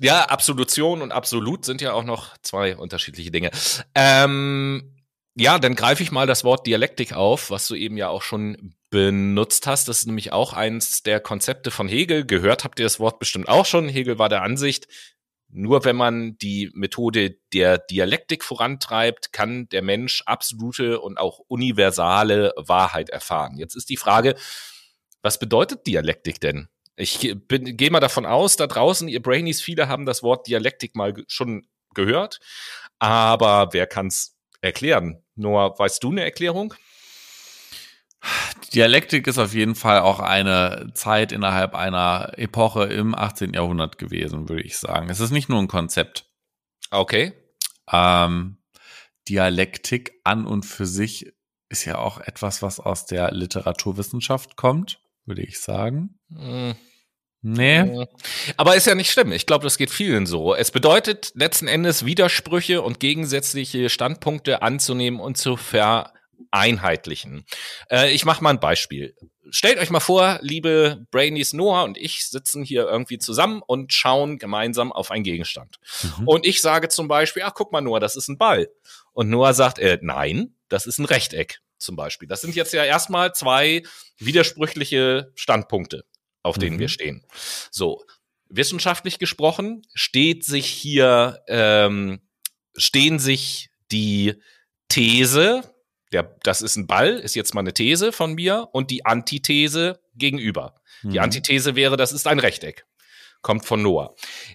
ja, Absolution und Absolut sind ja auch noch zwei unterschiedliche Dinge. Ähm, ja, dann greife ich mal das Wort Dialektik auf, was du eben ja auch schon benutzt hast. Das ist nämlich auch eins der Konzepte von Hegel. Gehört habt ihr das Wort bestimmt auch schon. Hegel war der Ansicht, nur wenn man die Methode der Dialektik vorantreibt, kann der Mensch absolute und auch universale Wahrheit erfahren. Jetzt ist die Frage, was bedeutet Dialektik denn? Ich gehe mal davon aus, da draußen, ihr Brainies, viele haben das Wort Dialektik mal schon gehört, aber wer kann es erklären? Noah, weißt du eine Erklärung? Dialektik ist auf jeden Fall auch eine Zeit innerhalb einer Epoche im 18. Jahrhundert gewesen, würde ich sagen. Es ist nicht nur ein Konzept. Okay. Ähm, Dialektik an und für sich ist ja auch etwas, was aus der Literaturwissenschaft kommt, würde ich sagen. Hm. Nee. Aber ist ja nicht schlimm. Ich glaube, das geht vielen so. Es bedeutet letzten Endes Widersprüche und gegensätzliche Standpunkte anzunehmen und zu vereinheitlichen. Äh, ich mache mal ein Beispiel. Stellt euch mal vor, liebe Brainies Noah und ich sitzen hier irgendwie zusammen und schauen gemeinsam auf einen Gegenstand. Mhm. Und ich sage zum Beispiel, ach guck mal Noah, das ist ein Ball. Und Noah sagt, äh, nein, das ist ein Rechteck zum Beispiel. Das sind jetzt ja erstmal zwei widersprüchliche Standpunkte, auf denen Mhm. wir stehen. So, wissenschaftlich gesprochen steht sich hier, ähm, stehen sich die These, der, das ist ein Ball, ist jetzt mal eine These von mir, und die Antithese gegenüber. Die Mhm. Antithese wäre, das ist ein Rechteck. Kommt von Noah.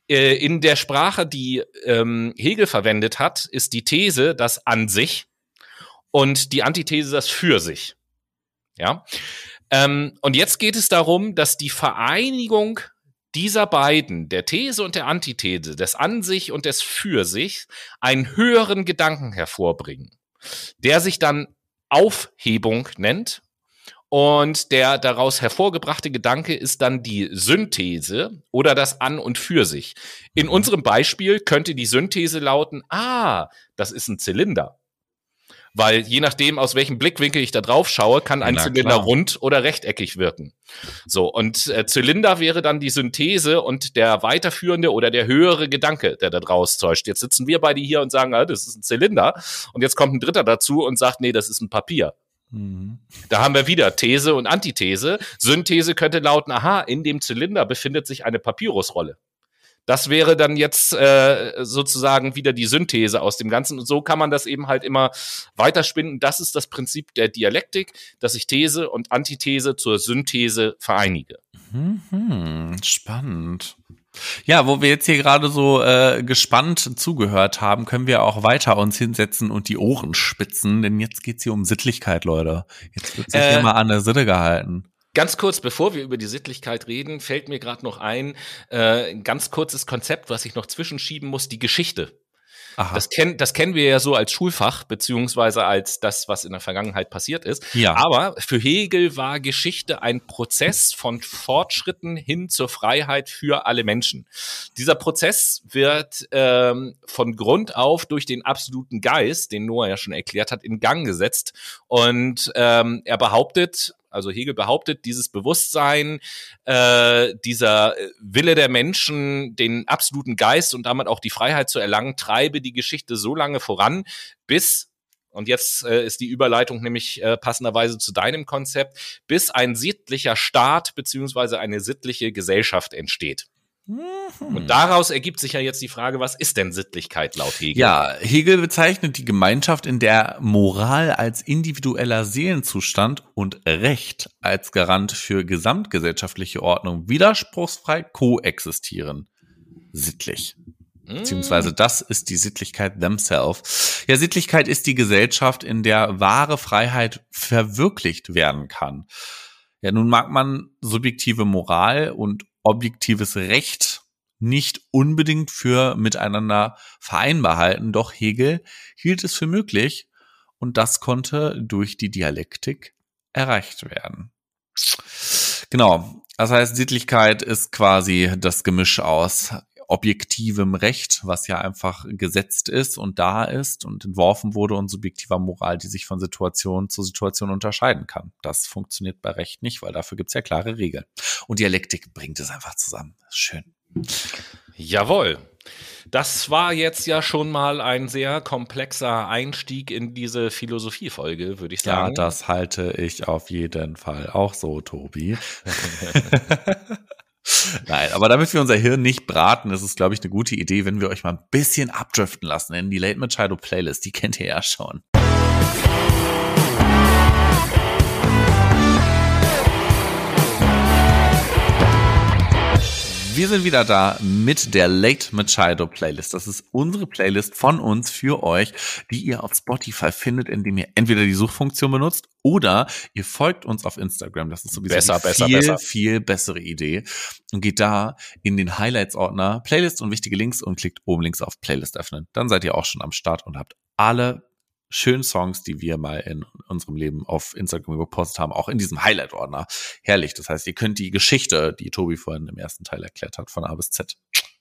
Äh, in der Sprache, die ähm, Hegel verwendet hat, ist die These das an sich und die Antithese das für sich. Ja. Ähm, und jetzt geht es darum, dass die Vereinigung dieser beiden, der These und der Antithese, des an sich und des für sich, einen höheren Gedanken hervorbringen, der sich dann Aufhebung nennt. Und der daraus hervorgebrachte Gedanke ist dann die Synthese oder das An und für sich. In unserem Beispiel könnte die Synthese lauten, ah, das ist ein Zylinder. Weil je nachdem, aus welchem Blickwinkel ich da drauf schaue, kann ein Na Zylinder klar. rund oder rechteckig wirken. So, und äh, Zylinder wäre dann die Synthese und der weiterführende oder der höhere Gedanke, der da draus täuscht. Jetzt sitzen wir beide hier und sagen, ah, das ist ein Zylinder. Und jetzt kommt ein Dritter dazu und sagt, nee, das ist ein Papier. Mhm. Da haben wir wieder These und Antithese. Synthese könnte lauten, aha, in dem Zylinder befindet sich eine Papyrusrolle. Das wäre dann jetzt äh, sozusagen wieder die Synthese aus dem Ganzen. Und so kann man das eben halt immer weiterspinnen. Das ist das Prinzip der Dialektik, dass ich These und Antithese zur Synthese vereinige. Mhm. Spannend. Ja, wo wir jetzt hier gerade so äh, gespannt zugehört haben, können wir auch weiter uns hinsetzen und die Ohren spitzen, denn jetzt geht's hier um Sittlichkeit, Leute. Jetzt wird sich Äh, hier mal an der Sitte gehalten. Ganz kurz, bevor wir über die Sittlichkeit reden, fällt mir gerade noch ein, äh, ein ganz kurzes Konzept, was ich noch zwischenschieben muss, die Geschichte. Aha. Das, kennen das kennen wir ja so als Schulfach, beziehungsweise als das, was in der Vergangenheit passiert ist. ja. Aber für Hegel war Geschichte ein Prozess von Fortschritten hin zur Freiheit für alle Menschen. Dieser Prozess wird ähm, von Grund auf durch den absoluten Geist, den Noah ja schon erklärt hat, in Gang gesetzt. Und ähm, er behauptet, also Hegel behauptet, dieses Bewusstsein, äh, dieser Wille der Menschen, den absoluten Geist und damit auch die Freiheit zu erlangen, treibe die Geschichte so lange voran, bis und jetzt äh, ist die Überleitung nämlich äh, passenderweise zu deinem Konzept, bis ein sittlicher Staat beziehungsweise eine sittliche Gesellschaft entsteht. Mhm. Und daraus ergibt sich ja jetzt die Frage, was ist denn Sittlichkeit laut Hegel? Ja, Hegel bezeichnet die Gemeinschaft, in der Moral als individueller Seelenzustand und Recht als Garant für gesamtgesellschaftliche Ordnung widerspruchsfrei koexistieren. Sittlich. Hm, Beziehungsweise das ist die Sittlichkeit themselves. Ja, Sittlichkeit ist die Gesellschaft, in der wahre Freiheit verwirklicht werden kann. Ja, nun mag man subjektive Moral und objektives Recht nicht unbedingt für miteinander vereinbar halten, doch Hegel hielt es für möglich und das konnte durch die Dialektik erreicht werden. Genau. Das heißt, Sittlichkeit ist quasi das Gemisch aus objektivem Recht, was ja einfach gesetzt ist und da ist und entworfen wurde und subjektiver Moral, die sich von Situation zu Situation unterscheiden kann. Das funktioniert bei Recht nicht, weil dafür gibt's ja klare Regeln. Und Dialektik bringt es einfach zusammen. Schön. Jawohl. Das war jetzt ja schon mal ein sehr komplexer Einstieg in diese Philosophiefolge, würde ich Ja, sagen. das halte ich auf jeden Fall auch so, Tobi. Nein, aber damit wir unser Hirn nicht braten, ist es, glaube ich, eine gute Idee, wenn wir euch mal ein bisschen abdriften lassen in die Late Machado Playlist. Die kennt ihr ja schon. Wir sind wieder da mit der Late Machado Playlist. Das ist unsere Playlist von uns für euch, die ihr auf Spotify findet, indem ihr entweder die Suchfunktion benutzt oder ihr folgt uns auf Instagram. Das ist sowieso Besser, eine besser, viel, besser. viel bessere Idee. Und geht da in den Highlights-Ordner Playlist und wichtige Links und klickt oben links auf Playlist öffnen. Dann seid ihr auch schon am Start und habt alle schönen Songs, die wir mal in unserem Leben auf Instagram gepostet haben, auch in diesem Highlight-Ordner. Herrlich. Das heißt, ihr könnt die Geschichte, die Tobi vorhin im ersten Teil erklärt hat, von A bis Z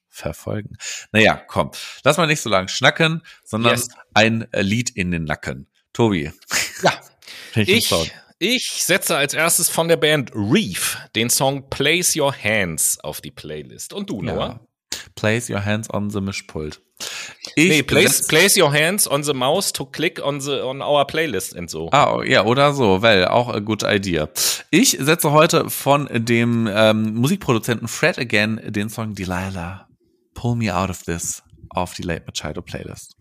verfolgen. Naja, komm. Lass mal nicht so lang schnacken, sondern Yes. ein Lied in den Nacken. Tobi. Ja. Ich, ich setze als erstes von der Band Reef den Song Place Your Hands auf die Playlist. Und du, Noah? Ja. Place your hands on the Mischpult. Ich Nee, place, place your hands on the mouse to click on the on our playlist and so. Ah, oh, ja, oder so, weil auch a good idea. Ich setze heute von dem ähm, Musikproduzenten Fred Again den Song Delilah, Pull Me Out of This auf die Late Machado Playlist.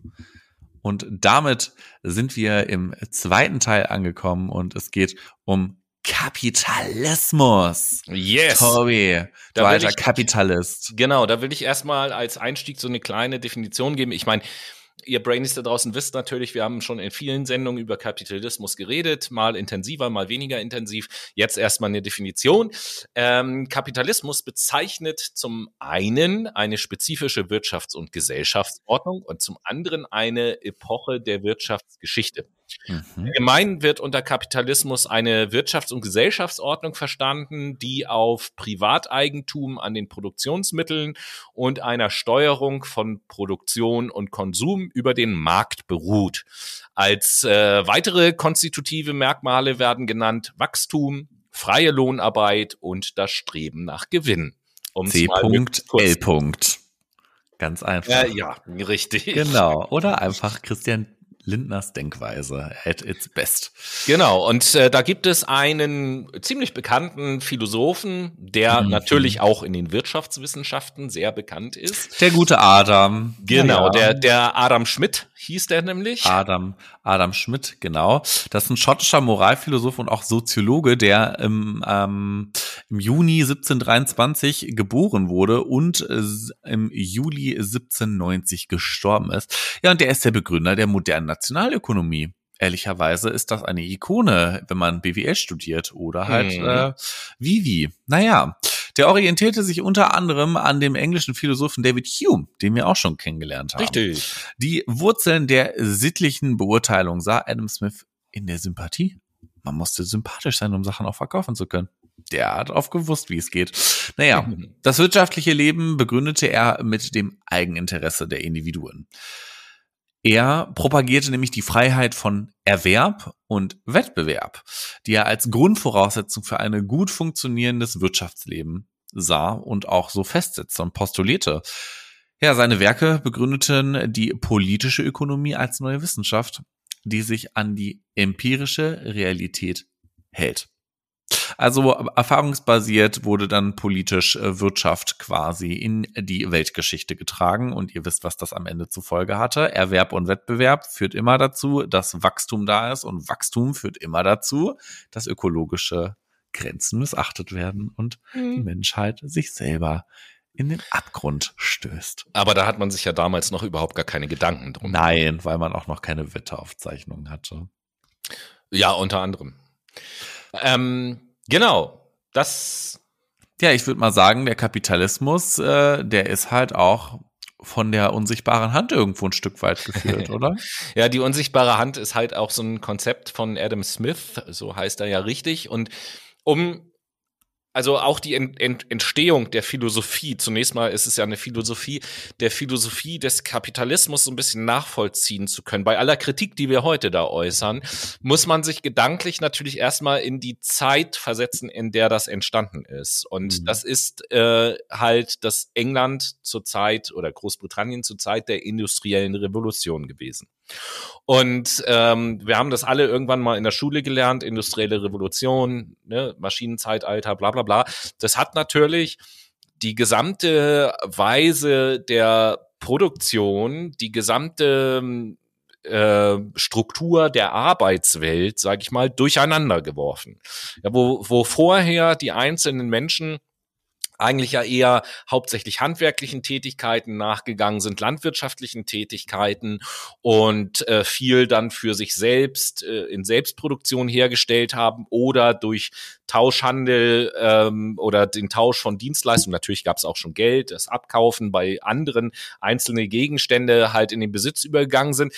Und damit sind wir im zweiten Teil angekommen und es geht um Kapitalismus. Yes. Tobi, du alter ich- Kapitalist. Genau, da will ich erstmal als Einstieg so eine kleine Definition geben. Ich meine, ihr Brainies da draußen wisst natürlich, wir haben schon in vielen Sendungen über Kapitalismus geredet, mal intensiver, mal weniger intensiv. Jetzt erstmal eine Definition. Ähm, Kapitalismus bezeichnet zum einen eine spezifische Wirtschafts- und Gesellschaftsordnung und zum anderen eine Epoche der Wirtschaftsgeschichte. Mhm. Allgemein wird unter Kapitalismus eine Wirtschafts- und Gesellschaftsordnung verstanden, die auf Privateigentum an den Produktionsmitteln und einer Steuerung von Produktion und Konsum über den Markt beruht. Als äh, weitere konstitutive Merkmale werden genannt Wachstum, freie Lohnarbeit und das Streben nach Gewinn. Um's C. kurz- L. Punkt. Ganz einfach. Äh, ja, richtig. Genau. Oder einfach Christian Lindners Denkweise at its best. Genau, und äh, da gibt es einen ziemlich bekannten Philosophen, der Mhm. natürlich auch in den Wirtschaftswissenschaften sehr bekannt ist. Der gute Adam. Genau, Ja. der, der Adam Schmidt hieß der nämlich. Adam, Adam Schmidt, genau. Das ist ein schottischer Moralphilosoph und auch Soziologe, der im, ähm, im Juni 1723 geboren wurde und äh, im Juli 1790 gestorben ist. Ja, und der ist der Begründer der modernen Nationalökonomie. Ehrlicherweise ist das eine Ikone, wenn man BWL studiert oder halt Mhm. äh, Vivi. Naja, der orientierte sich unter anderem an dem englischen Philosophen David Hume, den wir auch schon kennengelernt haben. Richtig. Die Wurzeln der sittlichen Beurteilung sah Adam Smith in der Sympathie. Man musste sympathisch sein, um Sachen auch verkaufen zu können. Der hat auch gewusst, wie es geht. Naja, das wirtschaftliche Leben begründete er mit dem Eigeninteresse der Individuen. Er propagierte nämlich die Freiheit von Erwerb und Wettbewerb, die er als Grundvoraussetzung für ein gut funktionierendes Wirtschaftsleben sah und auch so festsetzte und postulierte. Ja, seine Werke begründeten die politische Ökonomie als neue Wissenschaft, die sich an die empirische Realität hält. Also erfahrungsbasiert wurde dann politisch äh, Wirtschaft quasi in die Weltgeschichte getragen und ihr wisst, was das am Ende zur Folge hatte. Erwerb und Wettbewerb führt immer dazu, dass Wachstum da ist und Wachstum führt immer dazu, dass ökologische Grenzen missachtet werden und die Menschheit sich selber in den Abgrund stößt. Aber da hat man sich ja damals noch überhaupt gar keine Gedanken drum. Nein, weil man auch noch keine Wetteraufzeichnungen hatte. Ja, unter anderem. Ähm, genau. Das Ja, ich würde mal sagen, der Kapitalismus, äh, der ist halt auch von der unsichtbaren Hand irgendwo ein Stück weit geführt, oder? Ja, die unsichtbare Hand ist halt auch so ein Konzept von Adam Smith, so heißt er ja richtig. Und um also auch die Ent Ent Entstehung der Philosophie, zunächst mal ist es ja eine Philosophie, der Philosophie des Kapitalismus so ein bisschen nachvollziehen zu können. Bei aller Kritik, die wir heute da äußern, muss man sich gedanklich natürlich erstmal in die Zeit versetzen, in der das entstanden ist. Und Mhm. das ist äh, halt das England zur Zeit oder Großbritannien zur Zeit der industriellen Revolution gewesen. Und ähm, wir haben das alle irgendwann mal in der Schule gelernt, industrielle Revolution, ne, Maschinenzeitalter, bla bla bla. Das hat natürlich die gesamte Weise der Produktion, die gesamte äh, Struktur der Arbeitswelt, sage ich mal, durcheinander geworfen. Ja, wo, wo vorher die einzelnen Menschen eigentlich ja eher hauptsächlich handwerklichen Tätigkeiten nachgegangen sind, landwirtschaftlichen Tätigkeiten und äh, viel dann für sich selbst äh, in Selbstproduktion hergestellt haben oder durch Tauschhandel ähm, oder den Tausch von Dienstleistungen. Natürlich gab es auch schon Geld, das Abkaufen bei anderen einzelne Gegenstände halt in den Besitz übergegangen sind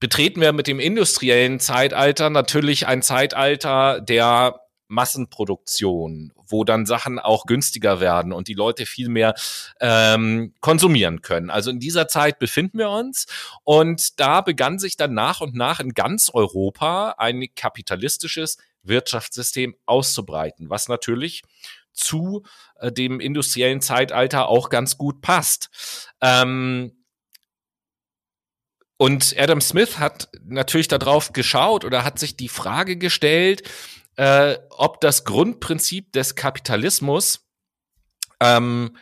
betreten wir mit dem industriellen Zeitalter natürlich ein Zeitalter der Massenproduktion, wo dann Sachen auch günstiger werden und die Leute viel mehr ähm, konsumieren können. Also in dieser Zeit befinden wir uns und da begann sich dann nach und nach in ganz Europa ein kapitalistisches Wirtschaftssystem auszubreiten, was natürlich zu äh, dem industriellen Zeitalter auch ganz gut passt. Ähm, und Adam Smith hat natürlich darauf geschaut oder hat sich die Frage gestellt, äh, ob das Grundprinzip des Kapitalismus ähm,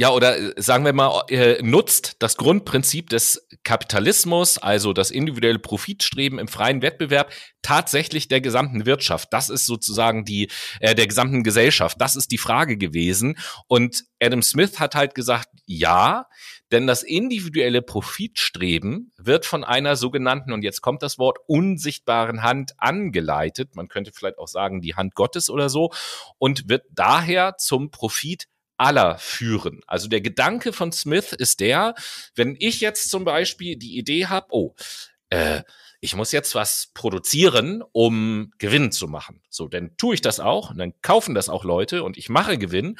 ja, oder äh, sagen wir mal, äh, nutzt das Grundprinzip des Kapitalismus, also das individuelle Profitstreben im freien Wettbewerb, tatsächlich der gesamten Wirtschaft. Das ist sozusagen die, äh, der gesamten Gesellschaft. Das ist die Frage gewesen. Und Adam Smith hat halt gesagt, ja, denn das individuelle Profitstreben wird von einer sogenannten, und jetzt kommt das Wort, unsichtbaren Hand angeleitet. Man könnte vielleicht auch sagen, die Hand Gottes oder so, und wird daher zum Profit aller führen. Also der Gedanke von Smith ist der, wenn ich jetzt zum Beispiel die Idee habe, oh, äh, ich muss jetzt was produzieren, um Gewinn zu machen. So, dann tue ich das auch und dann kaufen das auch Leute und ich mache Gewinn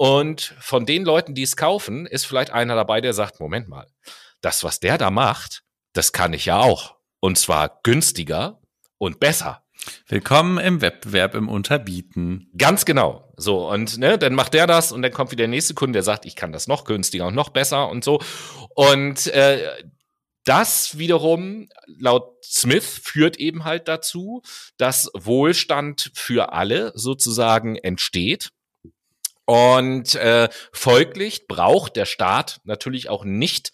und von den Leuten, die es kaufen, ist vielleicht einer dabei, der sagt, Moment mal, das, was der da macht, das kann ich ja auch. Und zwar günstiger und besser. Willkommen im Wettbewerb im Unterbieten. Ganz genau. So, und ne, dann macht der das und dann kommt wieder der nächste Kunde, der sagt, ich kann das noch günstiger und noch besser und so. Und äh, das wiederum, laut Smith, führt eben halt dazu, dass Wohlstand für alle sozusagen entsteht und äh, folglich braucht der Staat natürlich auch nicht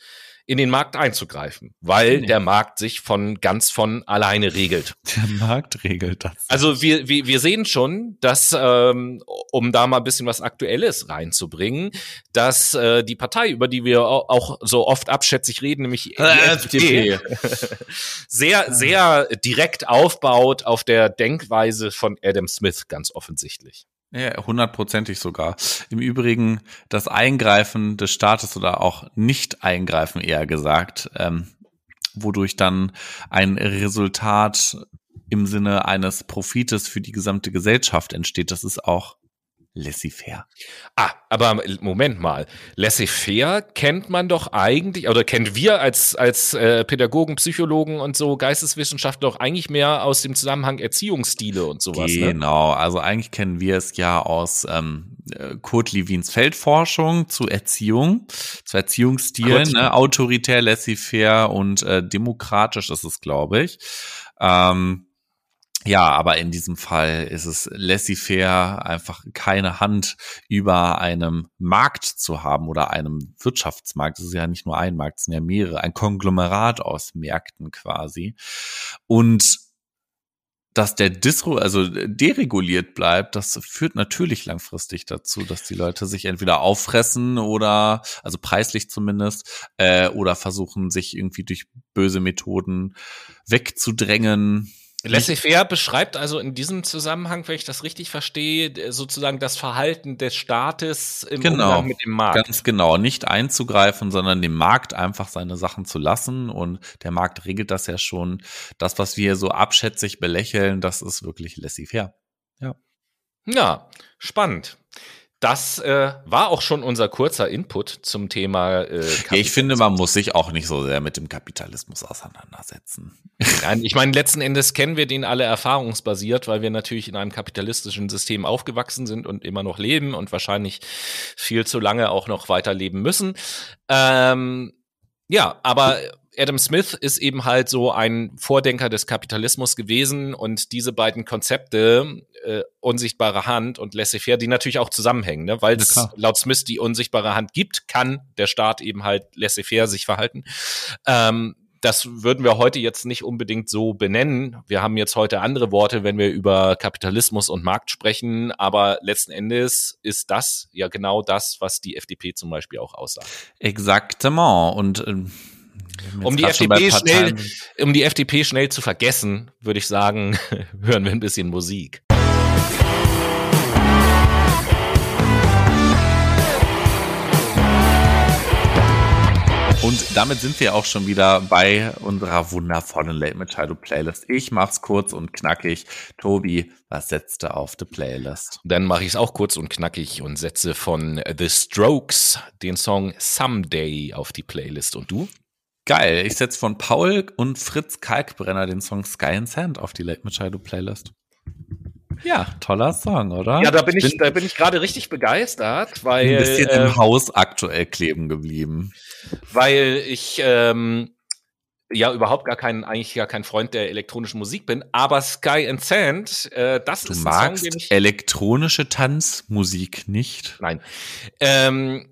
in den Markt einzugreifen, weil nee. der Markt sich von ganz von alleine regelt. Der Markt regelt das. Also wir, wir, wir sehen schon, dass, ähm, um da mal ein bisschen was Aktuelles reinzubringen, dass äh, die Partei, über die wir auch so oft abschätzig reden, nämlich die äh, FDP, sehr, sehr direkt aufbaut auf der Denkweise von Adam Smith, ganz offensichtlich. Ja, hundertprozentig sogar. Im Übrigen das Eingreifen des Staates oder auch Nicht-Eingreifen eher gesagt, ähm, wodurch dann ein Resultat im Sinne eines Profites für die gesamte Gesellschaft entsteht. Das ist auch laissez-faire. Ah, aber Moment mal. Laissez-faire kennt man doch eigentlich, oder kennt wir als, als äh, Pädagogen, Psychologen und so Geisteswissenschaftler doch eigentlich mehr aus dem Zusammenhang Erziehungsstile und sowas. Ne? Genau, ne? also eigentlich kennen wir es ja aus ähm, äh, Kurt Lewins Feldforschung zu Erziehung, zu Erziehungsstilen, ne? autoritär, laissez-faire und äh, demokratisch ist es, glaube ich. Ähm, ja, aber in diesem Fall ist es laissez-faire, einfach keine Hand über einem Markt zu haben oder einem Wirtschaftsmarkt. Es ist ja nicht nur ein Markt, es sind ja mehrere, ein Konglomerat aus Märkten quasi. Und dass der Disro, also dereguliert bleibt, das führt natürlich langfristig dazu, dass die Leute sich entweder auffressen oder, also preislich zumindest, äh, oder versuchen, sich irgendwie durch böse Methoden wegzudrängen Laissez-faire beschreibt also in diesem Zusammenhang, wenn ich das richtig verstehe, sozusagen das Verhalten des Staates im genau, Umgang mit dem Markt. Ganz genau, nicht einzugreifen, sondern dem Markt einfach seine Sachen zu lassen. Und der Markt regelt das ja schon. Das, was wir so abschätzig belächeln, das ist wirklich laissez-faire. Ja. Ja, spannend. Das äh, war auch schon unser kurzer Input zum Thema. Äh, ja, ich finde, man muss sich auch nicht so sehr mit dem Kapitalismus auseinandersetzen. Nein, ich meine, letzten Endes kennen wir den alle erfahrungsbasiert, weil wir natürlich in einem kapitalistischen System aufgewachsen sind und immer noch leben und wahrscheinlich viel zu lange auch noch weiterleben müssen. Ähm, ja, aber Adam Smith ist eben halt so ein Vordenker des Kapitalismus gewesen und diese beiden Konzepte, äh, unsichtbare Hand und laissez-faire, die natürlich auch zusammenhängen, ne? weil es laut Smith die unsichtbare Hand gibt, kann der Staat eben halt laissez-faire sich verhalten. Ähm, das würden wir heute jetzt nicht unbedingt so benennen. Wir haben jetzt heute andere Worte, wenn wir über Kapitalismus und Markt sprechen, aber letzten Endes ist das ja genau das, was die FDP zum Beispiel auch aussagt. Exaktement. Und ähm um die, FDP schnell, um die FDP schnell zu vergessen, würde ich sagen, hören wir ein bisschen Musik. Und damit sind wir auch schon wieder bei unserer wundervollen Late Machado Playlist. Ich mach's kurz und knackig. Tobi, was setzt du auf die Playlist? Dann mache ich es auch kurz und knackig und setze von The Strokes den Song Someday auf die Playlist. Und du? Geil. Ich setze von Paul und Fritz Kalkbrenner den Song Sky and Sand auf die Late Machado Playlist. Ja, toller Song, oder? Ja, da bin ich, ich da bin ich gerade richtig begeistert, weil ein bisschen äh, im Haus aktuell kleben geblieben, weil ich ähm, ja überhaupt gar kein eigentlich gar kein Freund der elektronischen Musik bin, aber Sky and Sand, äh, das du ist magst ein Song, den ich elektronische Tanzmusik nicht. Nein, ähm,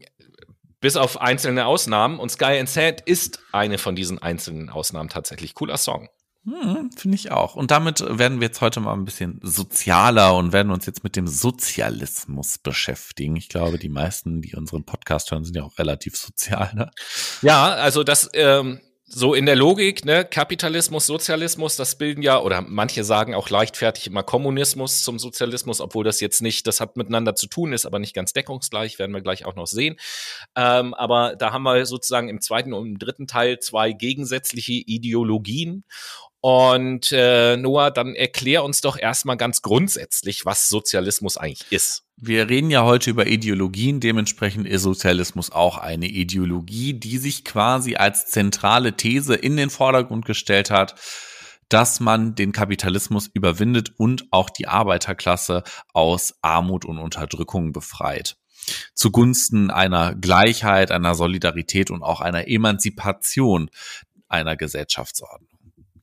bis auf einzelne Ausnahmen und Sky and Sand ist eine von diesen einzelnen Ausnahmen tatsächlich cooler Song. Hm, Finde ich auch. Und damit werden wir jetzt heute mal ein bisschen sozialer und werden uns jetzt mit dem Sozialismus beschäftigen. Ich glaube, die meisten, die unseren Podcast hören, sind ja auch relativ sozial. Ne? Ja, also das ähm, so in der Logik, ne, Kapitalismus, Sozialismus, das bilden ja, oder manche sagen auch leichtfertig immer Kommunismus zum Sozialismus, obwohl das jetzt nicht, das hat miteinander zu tun, ist aber nicht ganz deckungsgleich, werden wir gleich auch noch sehen. Ähm, aber da haben wir sozusagen im zweiten und im dritten Teil zwei gegensätzliche Ideologien. Und äh, Noah, dann erklär uns doch erstmal ganz grundsätzlich, was Sozialismus eigentlich ist. Wir reden ja heute über Ideologien, dementsprechend ist Sozialismus auch eine Ideologie, die sich quasi als zentrale These in den Vordergrund gestellt hat, dass man den Kapitalismus überwindet und auch die Arbeiterklasse aus Armut und Unterdrückung befreit. Zugunsten einer Gleichheit, einer Solidarität und auch einer Emanzipation einer Gesellschaftsordnung.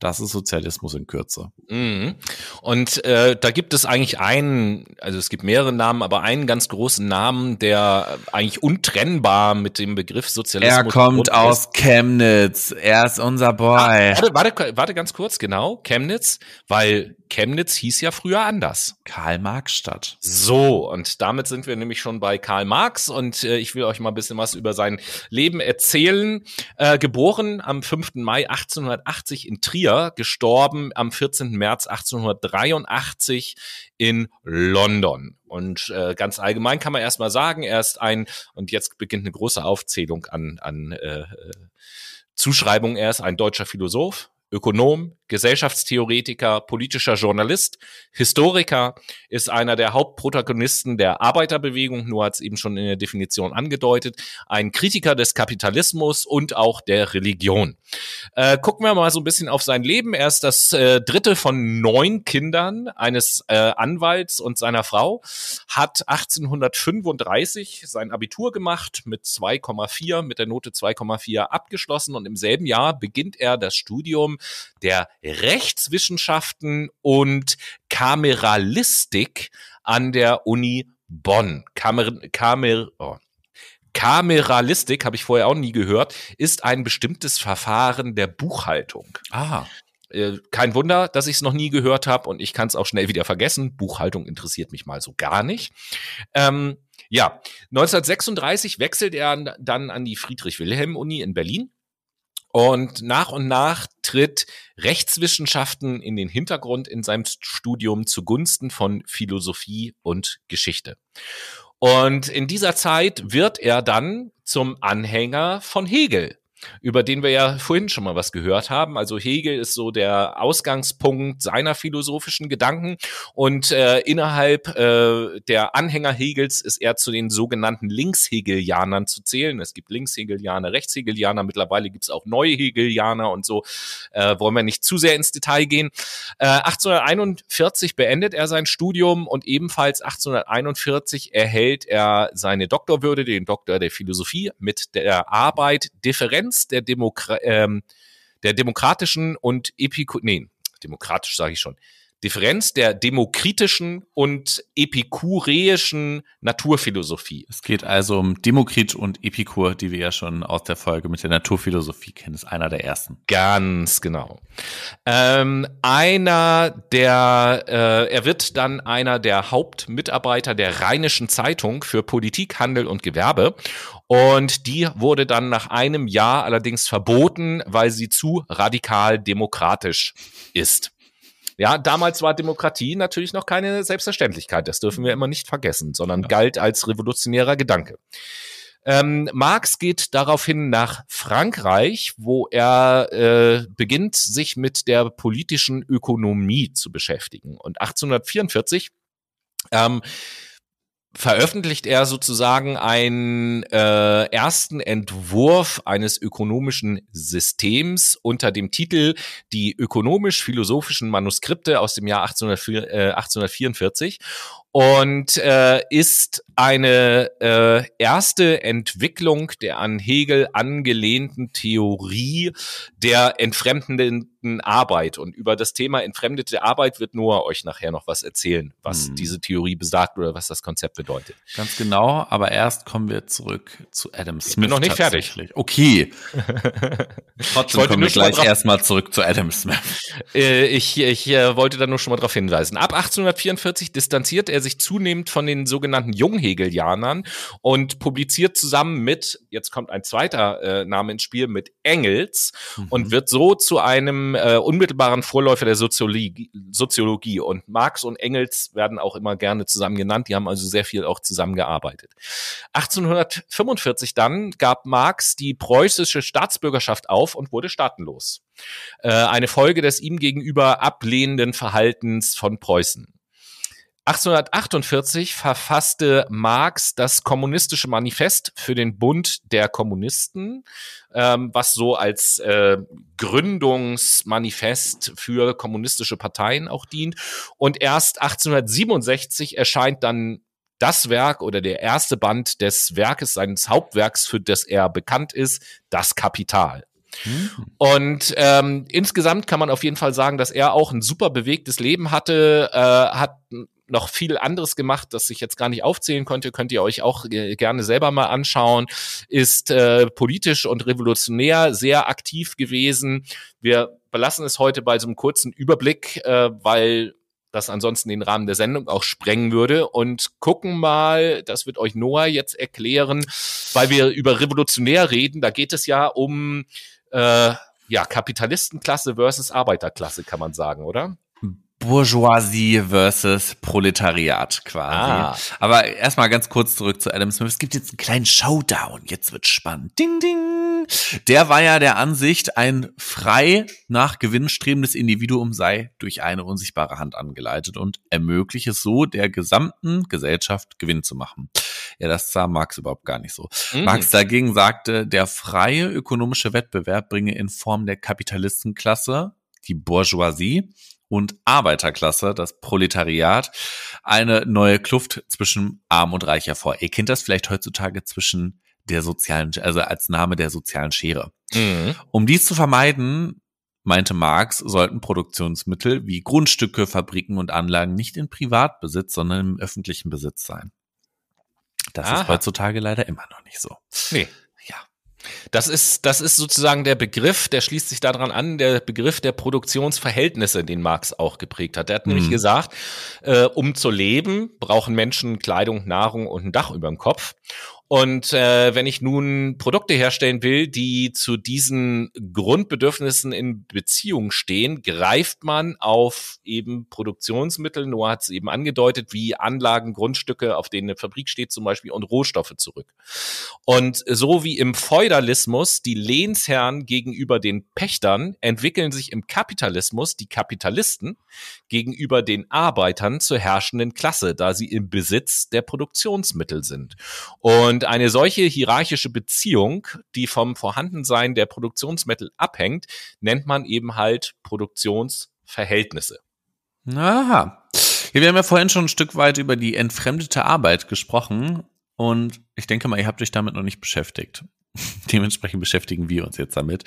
Das ist Sozialismus in Kürze. Mhm. Und äh, da gibt es eigentlich einen, also es gibt mehrere Namen, aber einen ganz großen Namen, der eigentlich untrennbar mit dem Begriff Sozialismus. Er kommt aus Chemnitz. Er ist unser Boy. Ah, warte, warte, warte ganz kurz, genau. Chemnitz, weil Chemnitz hieß ja früher anders. Karl-Marx-Stadt. So, und damit sind wir nämlich schon bei Karl Marx und äh, ich will euch mal ein bisschen was über sein Leben erzählen. Äh, geboren am 5. Mai 1880 in Trier, gestorben am 14. März 1883 in London. Und äh, ganz allgemein kann man erstmal sagen, er ist ein, und jetzt beginnt eine große Aufzählung an, an äh, äh Zuschreibungen, er ist ein deutscher Philosoph, Ökonom, Gesellschaftstheoretiker, politischer Journalist, Historiker, ist einer der Hauptprotagonisten der Arbeiterbewegung, nur es eben schon in der Definition angedeutet, ein Kritiker des Kapitalismus und auch der Religion. Äh, gucken wir mal so ein bisschen auf sein Leben. Er ist das äh, dritte von neun Kindern eines äh, Anwalts und seiner Frau, hat 1835 sein Abitur gemacht mit 2,4, mit der Note 2,4 abgeschlossen und im selben Jahr beginnt er das Studium der Rechtswissenschaften und Kameralistik an der Uni Bonn. Kamer, Kamer, oh. Kameralistik, habe ich vorher auch nie gehört, ist ein bestimmtes Verfahren der Buchhaltung. Ah. Äh, kein Wunder, dass ich es noch nie gehört habe und ich kann es auch schnell wieder vergessen. Buchhaltung interessiert mich mal so gar nicht. Ähm, ja, 1936 wechselt er dann an die Friedrich-Wilhelm-Uni in Berlin und nach und nach tritt Rechtswissenschaften in den Hintergrund in seinem Studium zugunsten von Philosophie und Geschichte. Und in dieser Zeit wird er dann zum Anhänger von Hegel über den wir ja vorhin schon mal was gehört haben. Also Hegel ist so der Ausgangspunkt seiner philosophischen Gedanken und äh, innerhalb äh, der Anhänger Hegels ist er zu den sogenannten Linkshegelianern zu zählen. Es gibt Linkshegelianer, Rechtshegelianer, mittlerweile gibt es auch Neuhegelianer und so. Äh, wollen wir nicht zu sehr ins Detail gehen. Äh, 1841 beendet er sein Studium und ebenfalls 1841 erhält er seine Doktorwürde, den Doktor der Philosophie mit der Arbeit Differenz Tendenz der, Demokra ähm, der demokratischen und Epiku nee, demokratisch sage ich schon, Differenz der demokritischen und epikureischen Naturphilosophie. Es geht also um Demokrit und Epikur, die wir ja schon aus der Folge mit der Naturphilosophie kennen. Das ist einer der ersten. Ganz genau. Ähm, einer der, äh, er wird dann einer der Hauptmitarbeiter der Rheinischen Zeitung für Politik, Handel und Gewerbe. Und die wurde dann nach einem Jahr allerdings verboten, weil sie zu radikal demokratisch ist. Ja, damals war Demokratie natürlich noch keine Selbstverständlichkeit. Das dürfen wir immer nicht vergessen, sondern ja. galt als revolutionärer Gedanke. Ähm, Marx geht daraufhin nach Frankreich, wo er äh, beginnt, sich mit der politischen Ökonomie zu beschäftigen. Und 1844 ähm, veröffentlicht er sozusagen einen äh, ersten Entwurf eines ökonomischen Systems unter dem Titel Die ökonomisch-philosophischen Manuskripte aus dem Jahr 1804, äh, 1844 und äh, ist eine äh, erste Entwicklung der an Hegel angelehnten Theorie der entfremdenden Arbeit. Und über das Thema entfremdete Arbeit wird Noah euch nachher noch was erzählen, was hm. diese Theorie besagt oder was das Konzept bedeutet. Ganz genau, aber erst kommen wir zurück zu Adam Smith. Ich bin noch nicht fertig. Okay. Trotzdem kommen wir gleich erstmal zurück zu Adam Smith. Äh, ich ich äh, wollte da nur schon mal darauf hinweisen. Ab 1844 distanziert er sich zunehmend von den sogenannten Junghegelianern und publiziert zusammen mit, jetzt kommt ein zweiter äh, Name ins Spiel, mit Engels mhm. und wird so zu einem äh, unmittelbaren Vorläufer der Soziologie, Soziologie. Und Marx und Engels werden auch immer gerne zusammen genannt. Die haben also sehr viel auch zusammengearbeitet. 1845 dann gab Marx die preußische Staatsbürgerschaft auf und wurde staatenlos. Äh, eine Folge des ihm gegenüber ablehnenden Verhaltens von Preußen. 1848 verfasste Marx das Kommunistische Manifest für den Bund der Kommunisten, ähm, was so als äh, Gründungsmanifest für kommunistische Parteien auch dient. Und erst 1867 erscheint dann das Werk oder der erste Band des Werkes, seines Hauptwerks, für das er bekannt ist, das Kapital. Hm. Und ähm, insgesamt kann man auf jeden Fall sagen, dass er auch ein super bewegtes Leben hatte, äh, hat noch viel anderes gemacht, das ich jetzt gar nicht aufzählen konnte, könnt ihr euch auch gerne selber mal anschauen, ist äh, politisch und revolutionär sehr aktiv gewesen. Wir belassen es heute bei so einem kurzen Überblick, äh, weil das ansonsten den Rahmen der Sendung auch sprengen würde und gucken mal, das wird euch Noah jetzt erklären, weil wir über revolutionär reden, da geht es ja um äh, ja, Kapitalistenklasse versus Arbeiterklasse, kann man sagen, oder? Bourgeoisie versus Proletariat quasi. Ah. Aber erstmal ganz kurz zurück zu Adam Smith. Es gibt jetzt einen kleinen Showdown. Jetzt wird spannend. Ding, ding. Der war ja der Ansicht, ein frei nach Gewinn strebendes Individuum sei durch eine unsichtbare Hand angeleitet und ermögliche so der gesamten Gesellschaft Gewinn zu machen. Ja, das sah Marx überhaupt gar nicht so. Mhm. Marx dagegen sagte, der freie ökonomische Wettbewerb bringe in Form der Kapitalistenklasse die Bourgeoisie und Arbeiterklasse, das Proletariat, eine neue Kluft zwischen Arm und Reich hervor. Ihr kennt das vielleicht heutzutage zwischen der sozialen, also als Name der sozialen Schere. Mhm. Um dies zu vermeiden, meinte Marx, sollten Produktionsmittel wie Grundstücke, Fabriken und Anlagen nicht in Privatbesitz, sondern im öffentlichen Besitz sein. Das Aha. ist heutzutage leider immer noch nicht so. Nee. Das ist, das ist sozusagen der Begriff, der schließt sich daran an, der Begriff der Produktionsverhältnisse, den Marx auch geprägt hat. Er hat mhm. nämlich gesagt, äh, um zu leben, brauchen Menschen Kleidung, Nahrung und ein Dach über dem Kopf. Und äh, wenn ich nun Produkte herstellen will, die zu diesen Grundbedürfnissen in Beziehung stehen, greift man auf eben Produktionsmittel, Noah hat es eben angedeutet, wie Anlagen, Grundstücke, auf denen eine Fabrik steht zum Beispiel, und Rohstoffe zurück. Und so wie im Feudalismus die Lehnsherren gegenüber den Pächtern, entwickeln sich im Kapitalismus die Kapitalisten gegenüber den Arbeitern zur herrschenden Klasse, da sie im Besitz der Produktionsmittel sind. Und und eine solche hierarchische Beziehung, die vom Vorhandensein der Produktionsmittel abhängt, nennt man eben halt Produktionsverhältnisse. Aha. Wir haben ja vorhin schon ein Stück weit über die entfremdete Arbeit gesprochen und ich denke mal, ihr habt euch damit noch nicht beschäftigt. Dementsprechend beschäftigen wir uns jetzt damit.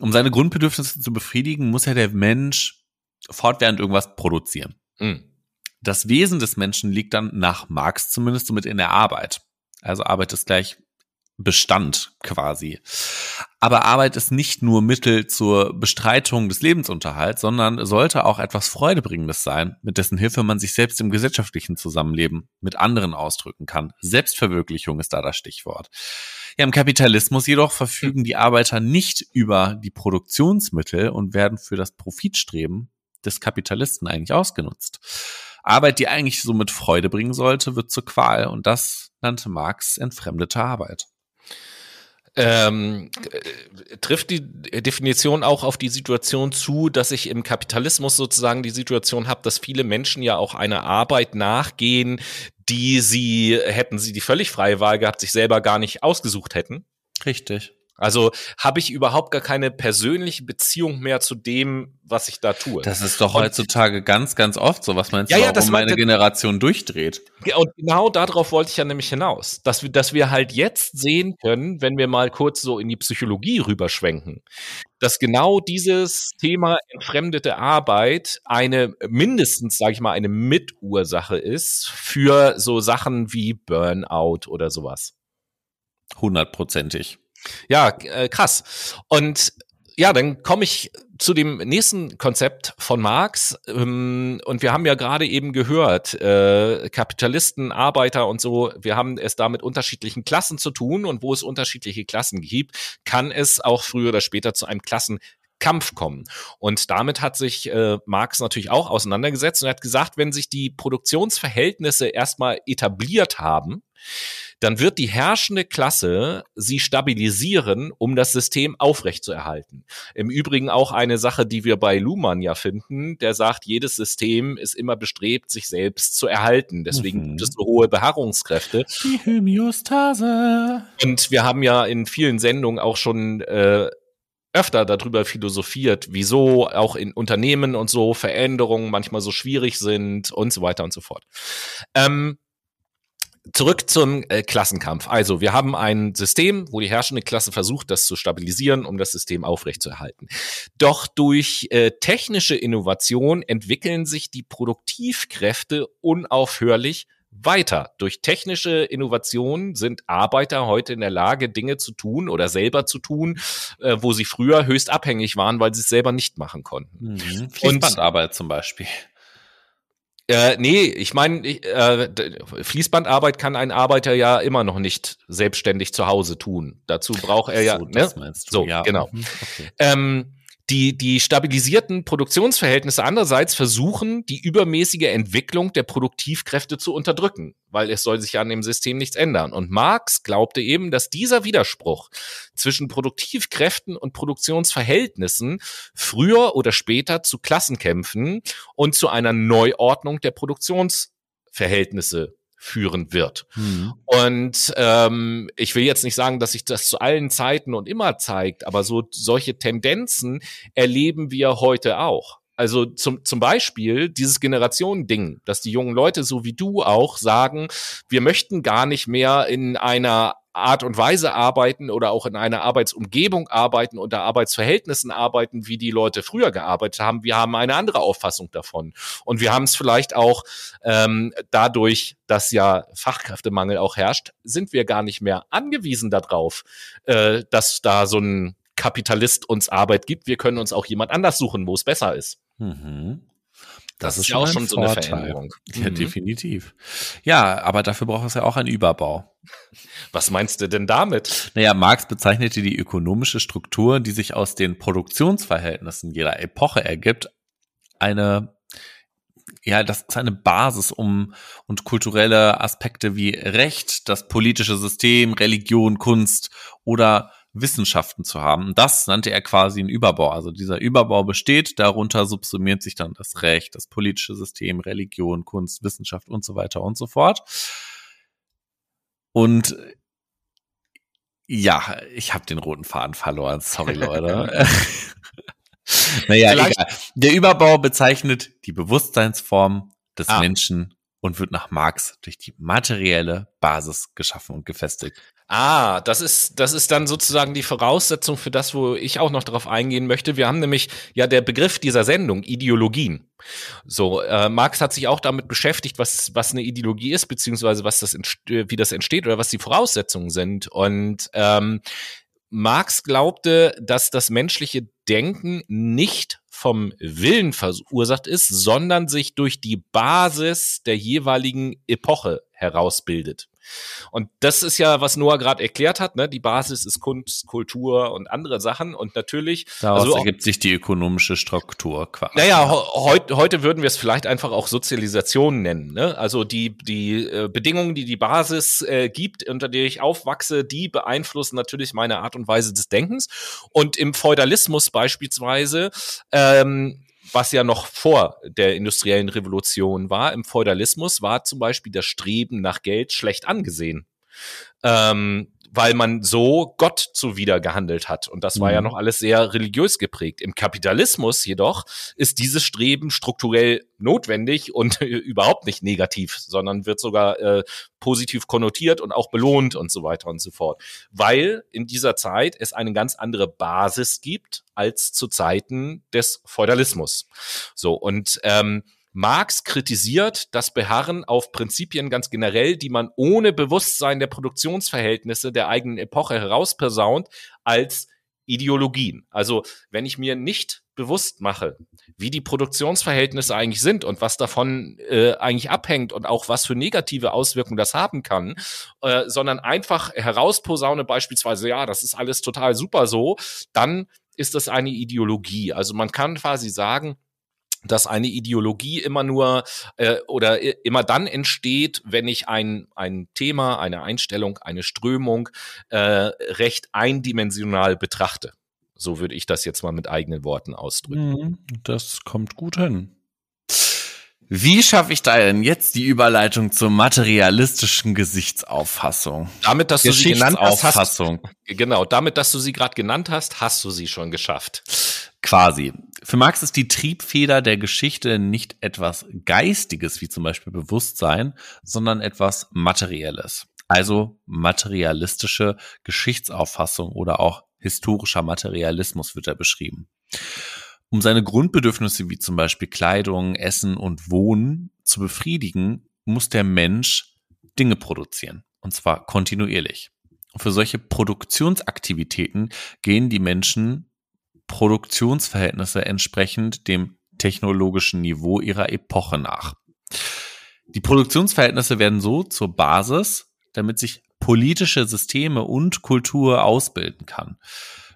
Um seine Grundbedürfnisse zu befriedigen, muss ja der Mensch fortwährend irgendwas produzieren. Mhm. Das Wesen des Menschen liegt dann nach Marx zumindest somit in der Arbeit. Also Arbeit ist gleich Bestand quasi. Aber Arbeit ist nicht nur Mittel zur Bestreitung des Lebensunterhalts, sondern sollte auch etwas Freudebringendes sein, mit dessen Hilfe man sich selbst im gesellschaftlichen Zusammenleben mit anderen ausdrücken kann. Selbstverwirklichung ist da das Stichwort. Ja, im Kapitalismus jedoch verfügen die Arbeiter nicht über die Produktionsmittel und werden für das Profitstreben des Kapitalisten eigentlich ausgenutzt. Arbeit, die eigentlich so mit Freude bringen sollte, wird zur Qual und das nannte Marx entfremdete Arbeit. Ähm, äh, trifft die Definition auch auf die Situation zu, dass ich im Kapitalismus sozusagen die Situation habe, dass viele Menschen ja auch einer Arbeit nachgehen, die sie, hätten sie die völlig freie Wahl gehabt, sich selber gar nicht ausgesucht hätten? Richtig. Also habe ich überhaupt gar keine persönliche Beziehung mehr zu dem, was ich da tue. Das ist doch heutzutage ganz, ganz oft so. Was meinst Ja, du, ja, warum das meine Generation durchdreht? Und genau darauf wollte ich ja nämlich hinaus, dass wir, dass wir halt jetzt sehen können, wenn wir mal kurz so in die Psychologie rüberschwenken, dass genau dieses Thema entfremdete Arbeit eine mindestens, sage ich mal, eine Mitursache ist für so Sachen wie Burnout oder sowas. Hundertprozentig. Ja, äh, krass. Und ja, dann komme ich zu dem nächsten Konzept von Marx. Ähm, und wir haben ja gerade eben gehört, äh, Kapitalisten, Arbeiter und so, wir haben es da mit unterschiedlichen Klassen zu tun. Und wo es unterschiedliche Klassen gibt, kann es auch früher oder später zu einem Klassenkampf kommen. Und damit hat sich äh, Marx natürlich auch auseinandergesetzt und hat gesagt, wenn sich die Produktionsverhältnisse erstmal etabliert haben, dann wird die herrschende Klasse sie stabilisieren, um das System aufrechtzuerhalten. Im Übrigen auch eine Sache, die wir bei Luhmann ja finden, der sagt, jedes System ist immer bestrebt, sich selbst zu erhalten. Deswegen Mhm. gibt es so hohe Beharrungskräfte. Die Homöostase. Und wir haben ja in vielen Sendungen auch schon äh, öfter darüber philosophiert, wieso auch in Unternehmen und so Veränderungen manchmal so schwierig sind und so weiter und so fort. Ähm, Zurück zum äh, Klassenkampf. Also, wir haben ein System, wo die herrschende Klasse versucht, das zu stabilisieren, um das System aufrechtzuerhalten. Doch durch äh, technische Innovation entwickeln sich die Produktivkräfte unaufhörlich weiter. Durch technische Innovation sind Arbeiter heute in der Lage, Dinge zu tun oder selber zu tun, äh, wo sie früher höchst abhängig waren, weil sie es selber nicht machen konnten. Mhm. Fließbandarbeit zum Beispiel. Äh, nee, ich meine, äh, Fließbandarbeit kann ein Arbeiter ja immer noch nicht selbstständig zu Hause tun. Dazu braucht er ja, so, ne? meinst du. So, ja. genau. Mhm. Okay. Ähm, die, die stabilisierten Produktionsverhältnisse andererseits versuchen, die übermäßige Entwicklung der Produktivkräfte zu unterdrücken, weil es soll sich ja an dem System nichts ändern. Und Marx glaubte eben, dass dieser Widerspruch zwischen Produktivkräften und Produktionsverhältnissen früher oder später zu Klassenkämpfen und zu einer Neuordnung der Produktionsverhältnisse führen wird. Mhm. Und ähm, ich will jetzt nicht sagen, dass sich das zu allen Zeiten und immer zeigt, aber so solche Tendenzen erleben wir heute auch. Also zum, zum Beispiel dieses Generationending, dass die jungen Leute, so wie du auch, sagen, wir möchten gar nicht mehr in einer Art und Weise arbeiten oder auch in einer Arbeitsumgebung arbeiten, unter Arbeitsverhältnissen arbeiten, wie die Leute früher gearbeitet haben. Wir haben eine andere Auffassung davon. Und wir haben es vielleicht auch ähm, dadurch, dass ja Fachkräftemangel auch herrscht, sind wir gar nicht mehr angewiesen darauf, äh, dass da so ein Kapitalist uns Arbeit gibt. Wir können uns auch jemand anders suchen, wo es besser ist. Mhm. Das, ist ja auch schon so eine. Veränderung. Ja, Mhm. definitiv. Ja, aber dafür braucht es ja auch einen Überbau. Was meinst du denn damit? Naja, Marx bezeichnete die ökonomische Struktur, die sich aus den Produktionsverhältnissen jeder Epoche ergibt, eine ja, das ist eine Basis, um und kulturelle Aspekte wie Recht, das politische System, Religion, Kunst oder Wissenschaften zu haben. Das nannte er quasi einen Überbau. Also dieser Überbau besteht, darunter subsumiert sich dann das Recht, das politische System, Religion, Kunst, Wissenschaft und so weiter und so fort. Und ja, ich habe den roten Faden verloren. Sorry, Leute. naja, Vielleicht- egal. Der Überbau bezeichnet die Bewusstseinsform des Ah. Menschen und wird nach Marx durch die materielle Basis geschaffen und gefestigt. Ah, das ist, das ist dann sozusagen die Voraussetzung für das, wo ich auch noch darauf eingehen möchte. Wir haben nämlich ja der Begriff dieser Sendung, Ideologien. So, äh, Marx hat sich auch damit beschäftigt, was, was eine Ideologie ist, beziehungsweise was das, wie das entsteht oder was die Voraussetzungen sind. Und ähm, Marx glaubte, dass das menschliche Denken nicht vom Willen verursacht ist, sondern sich durch die Basis der jeweiligen Epoche herausbildet. Und das ist ja, was Noah gerade erklärt hat, ne? Die Basis ist Kunst, Kultur und andere Sachen. Und natürlich. Daraus also auch, ergibt sich die ökonomische Struktur quasi. Naja, heute, heute würden wir es vielleicht einfach auch Sozialisation nennen. Ne? Also die, die äh, Bedingungen, die die Basis äh, gibt, unter der ich aufwachse, die beeinflussen natürlich meine Art und Weise des Denkens. Und im Feudalismus beispielsweise ähm, was ja noch vor der industriellen Revolution war, im Feudalismus, war zum Beispiel das Streben nach Geld schlecht angesehen. Ähm, weil man so Gott zuwider gehandelt hat. Und das war mhm. ja noch alles sehr religiös geprägt. Im Kapitalismus jedoch ist dieses Streben strukturell notwendig und überhaupt nicht negativ, sondern wird sogar äh, positiv konnotiert und auch belohnt und so weiter und so fort. Weil in dieser Zeit es eine ganz andere Basis gibt als zu Zeiten des Feudalismus. So, und ähm, Marx kritisiert das Beharren auf Prinzipien ganz generell, die man ohne Bewusstsein der Produktionsverhältnisse der eigenen Epoche herauspersaunt, als Ideologien. Also wenn ich mir nicht bewusst mache, wie die Produktionsverhältnisse eigentlich sind und was davon äh, eigentlich abhängt und auch was für negative Auswirkungen das haben kann, äh, sondern einfach herausposaune beispielsweise, ja, das ist alles total super so, dann ist das eine Ideologie. Also man kann quasi sagen, dass eine Ideologie immer nur äh, oder immer dann entsteht, wenn ich ein, ein Thema, eine Einstellung, eine Strömung äh, recht eindimensional betrachte. So würde ich das jetzt mal mit eigenen Worten ausdrücken. Mhm, das kommt gut hin. Wie schaffe ich da denn jetzt die Überleitung zur materialistischen Gesichtsauffassung? Damit, dass du sie genannt hast, hast genau, damit, dass du sie gerade genannt hast, hast du sie schon geschafft. Quasi. Für Marx ist die Triebfeder der Geschichte nicht etwas Geistiges, wie zum Beispiel Bewusstsein, sondern etwas Materielles. Also materialistische Geschichtsauffassung oder auch historischer Materialismus wird er beschrieben. Um seine Grundbedürfnisse wie zum Beispiel Kleidung, Essen und Wohnen zu befriedigen, muss der Mensch Dinge produzieren. Und zwar kontinuierlich. für solche Produktionsaktivitäten gehen die Menschen Produktionsverhältnisse entsprechend dem technologischen Niveau ihrer Epoche nach. Die Produktionsverhältnisse werden so zur Basis, damit sich politische Systeme und Kultur ausbilden kann.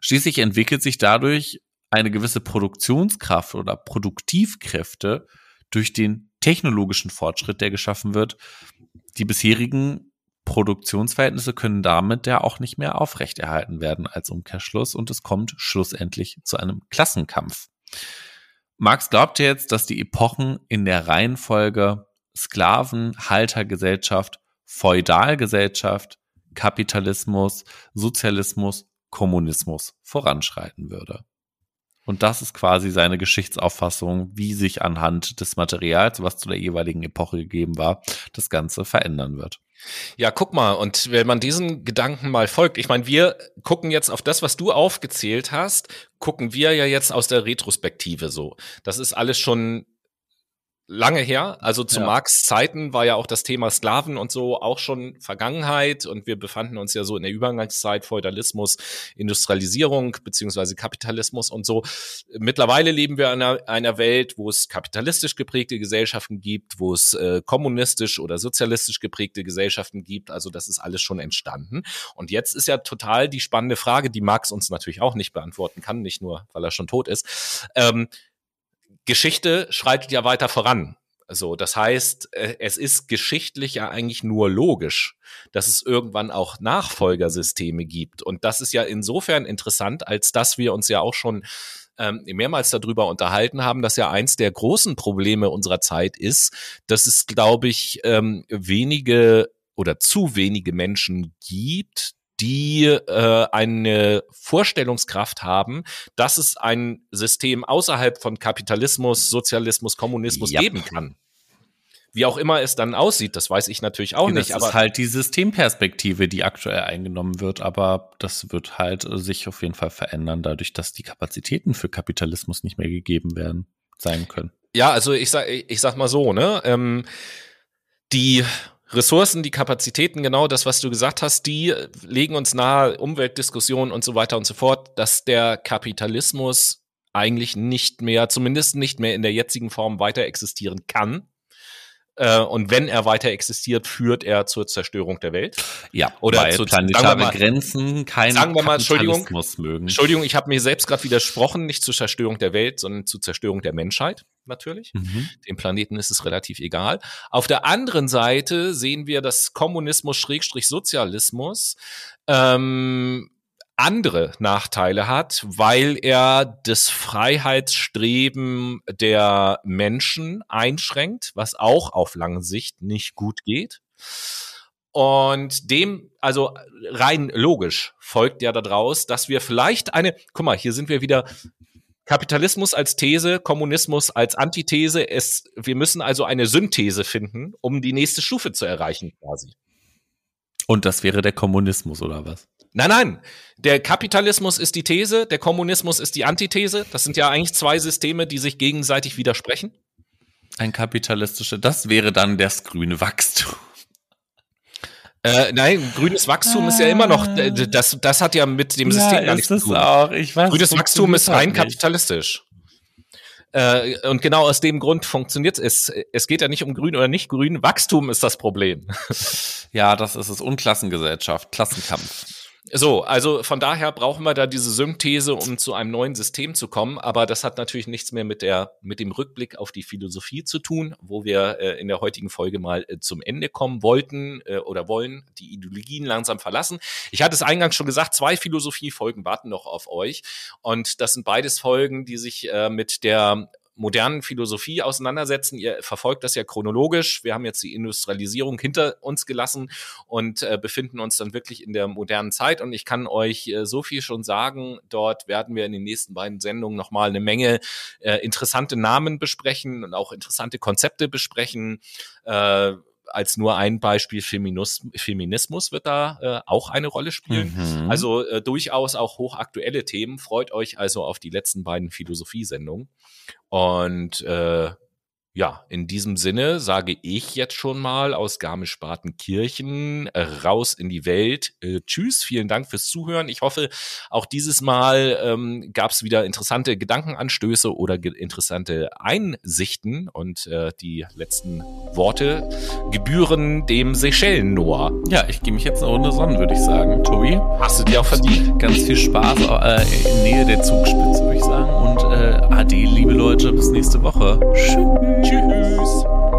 Schließlich entwickelt sich dadurch eine gewisse Produktionskraft oder Produktivkräfte durch den technologischen Fortschritt, der geschaffen wird. Die bisherigen Produktionsverhältnisse können damit ja auch nicht mehr aufrechterhalten werden als Umkehrschluss und es kommt schlussendlich zu einem Klassenkampf. Marx glaubte jetzt, dass die Epochen in der Reihenfolge Sklaven, Haltergesellschaft, Feudalgesellschaft, Kapitalismus, Sozialismus, Kommunismus voranschreiten würde. Und das ist quasi seine Geschichtsauffassung, wie sich anhand des Materials, was zu der jeweiligen Epoche gegeben war, das Ganze verändern wird. Ja, guck mal, und wenn man diesen Gedanken mal folgt, ich meine, wir gucken jetzt auf das, was du aufgezählt hast, gucken wir ja jetzt aus der Retrospektive so. Das ist alles schon lange her. Also zu ja. Marx Zeiten war ja auch das Thema Sklaven und so auch schon Vergangenheit und wir befanden uns ja so in der Übergangszeit Feudalismus, Industrialisierung beziehungsweise Kapitalismus und so. Mittlerweile leben wir in einer, einer Welt, wo es kapitalistisch geprägte Gesellschaften gibt, wo es äh, kommunistisch oder sozialistisch geprägte Gesellschaften gibt. Also das ist alles schon entstanden. Und jetzt ist ja total die spannende Frage, die Marx uns natürlich auch nicht beantworten kann, nicht nur, weil er schon tot ist. Ähm, Geschichte schreitet ja weiter voran. So, das heißt, äh, es ist geschichtlich ja eigentlich nur logisch, dass es irgendwann auch Nachfolgersysteme gibt. Und das ist ja insofern interessant, als dass wir uns ja auch schon ähm, mehrmals darüber unterhalten haben, dass ja eins der großen Probleme unserer Zeit ist, dass es, glaube ich, ähm, wenige oder zu wenige Menschen gibt, die äh, eine Vorstellungskraft haben, dass es ein System außerhalb von Kapitalismus, Sozialismus, Kommunismus yep. geben kann. Wie auch immer es dann aussieht, das weiß ich natürlich auch Ja, nicht. Das ist halt die Systemperspektive, die aktuell eingenommen wird, aber das wird halt äh, sich auf jeden Fall verändern, dadurch, dass die Kapazitäten für Kapitalismus nicht mehr gegeben werden, sein können. ja, also ich sag, ich sag mal so, ne? Ähm, die Ressourcen, die Kapazitäten, genau das, was du gesagt hast, die legen uns nahe, Umweltdiskussionen und so weiter und so fort, dass der Kapitalismus eigentlich nicht mehr, zumindest nicht mehr in der jetzigen Form weiter existieren kann. Äh, und wenn er weiter existiert, führt er zur Zerstörung der Welt. Ja, Oder weil zu- planetare mal- Grenzen keinen sagen wir mal, Entschuldigung. Mögen. Entschuldigung, ich habe mir selbst gerade widersprochen, nicht zur Zerstörung der Welt, sondern zur Zerstörung der Menschheit, natürlich. Mhm. Dem Planeten ist es relativ egal. Auf der anderen Seite sehen wir, dass Kommunismus Schrägstrich Sozialismus ähm, andere Nachteile hat, weil er das Freiheitsstreben der Menschen einschränkt, was auch auf lange Sicht nicht gut geht. Und dem, also rein logisch folgt ja daraus, dass wir vielleicht eine, guck mal, hier sind wir wieder Kapitalismus als These, Kommunismus als Antithese. Es, wir müssen also eine Synthese finden, um die nächste Stufe zu erreichen, quasi. Und das wäre der Kommunismus oder was? Nein, nein. Der Kapitalismus ist die These, der Kommunismus ist die Antithese. Das sind ja eigentlich zwei Systeme, die sich gegenseitig widersprechen. Ein kapitalistischer, das wäre dann das grüne Wachstum. Äh, nein, grünes Wachstum ist ja immer noch, äh, das, das hat ja mit dem System gar nichts zu tun. auch. Ich weiß, Grünes es Wachstum ist rein halt kapitalistisch. Äh, und genau aus dem Grund funktioniert es. Es geht ja nicht um grün oder nicht grün. Wachstum ist das Problem. Ja, das ist es. Unklassengesellschaft, Klassenkampf. So, also von daher brauchen wir da diese Synthese, um zu einem neuen System zu kommen. Aber das hat natürlich nichts mehr mit der, mit dem Rückblick auf die Philosophie zu tun, wo wir äh, in der heutigen Folge mal äh, zum Ende kommen wollten äh, oder wollen, die Ideologien langsam verlassen. Ich hatte es eingangs schon gesagt, zwei Philosophiefolgen warten noch auf euch. Und das sind beides Folgen, die sich äh, mit der modernen Philosophie auseinandersetzen. Ihr verfolgt das ja chronologisch. Wir haben jetzt die Industrialisierung hinter uns gelassen und äh, befinden uns dann wirklich in der modernen Zeit. Und ich kann euch äh, so viel schon sagen, dort werden wir in den nächsten beiden Sendungen nochmal eine Menge äh, interessante Namen besprechen und auch interessante Konzepte besprechen. Äh, als nur ein Beispiel Feminus Feminismus wird da äh, auch eine Rolle spielen. Mhm. Also äh, durchaus auch hochaktuelle Themen. Freut euch also auf die letzten beiden Philosophiesendungen. Und äh, ja, in diesem Sinne sage ich jetzt schon mal aus Garmisch-Partenkirchen äh, raus in die Welt. Äh, tschüss, vielen Dank fürs Zuhören. Ich hoffe, auch dieses Mal ähm, gab es wieder interessante Gedankenanstöße oder ge interessante Einsichten. Und äh, die letzten Worte gebühren dem Seychellen-Noah. ja, ich gehe mich jetzt eine Runde sonnen, würde ich sagen. Tobi, Hast du dir auch verdient. ganz viel Spaß äh, in Nähe der Zugspitze, würde ich sagen. Und äh, ade, liebe Leute, bis nächste Woche. Tschüss. Tschüss.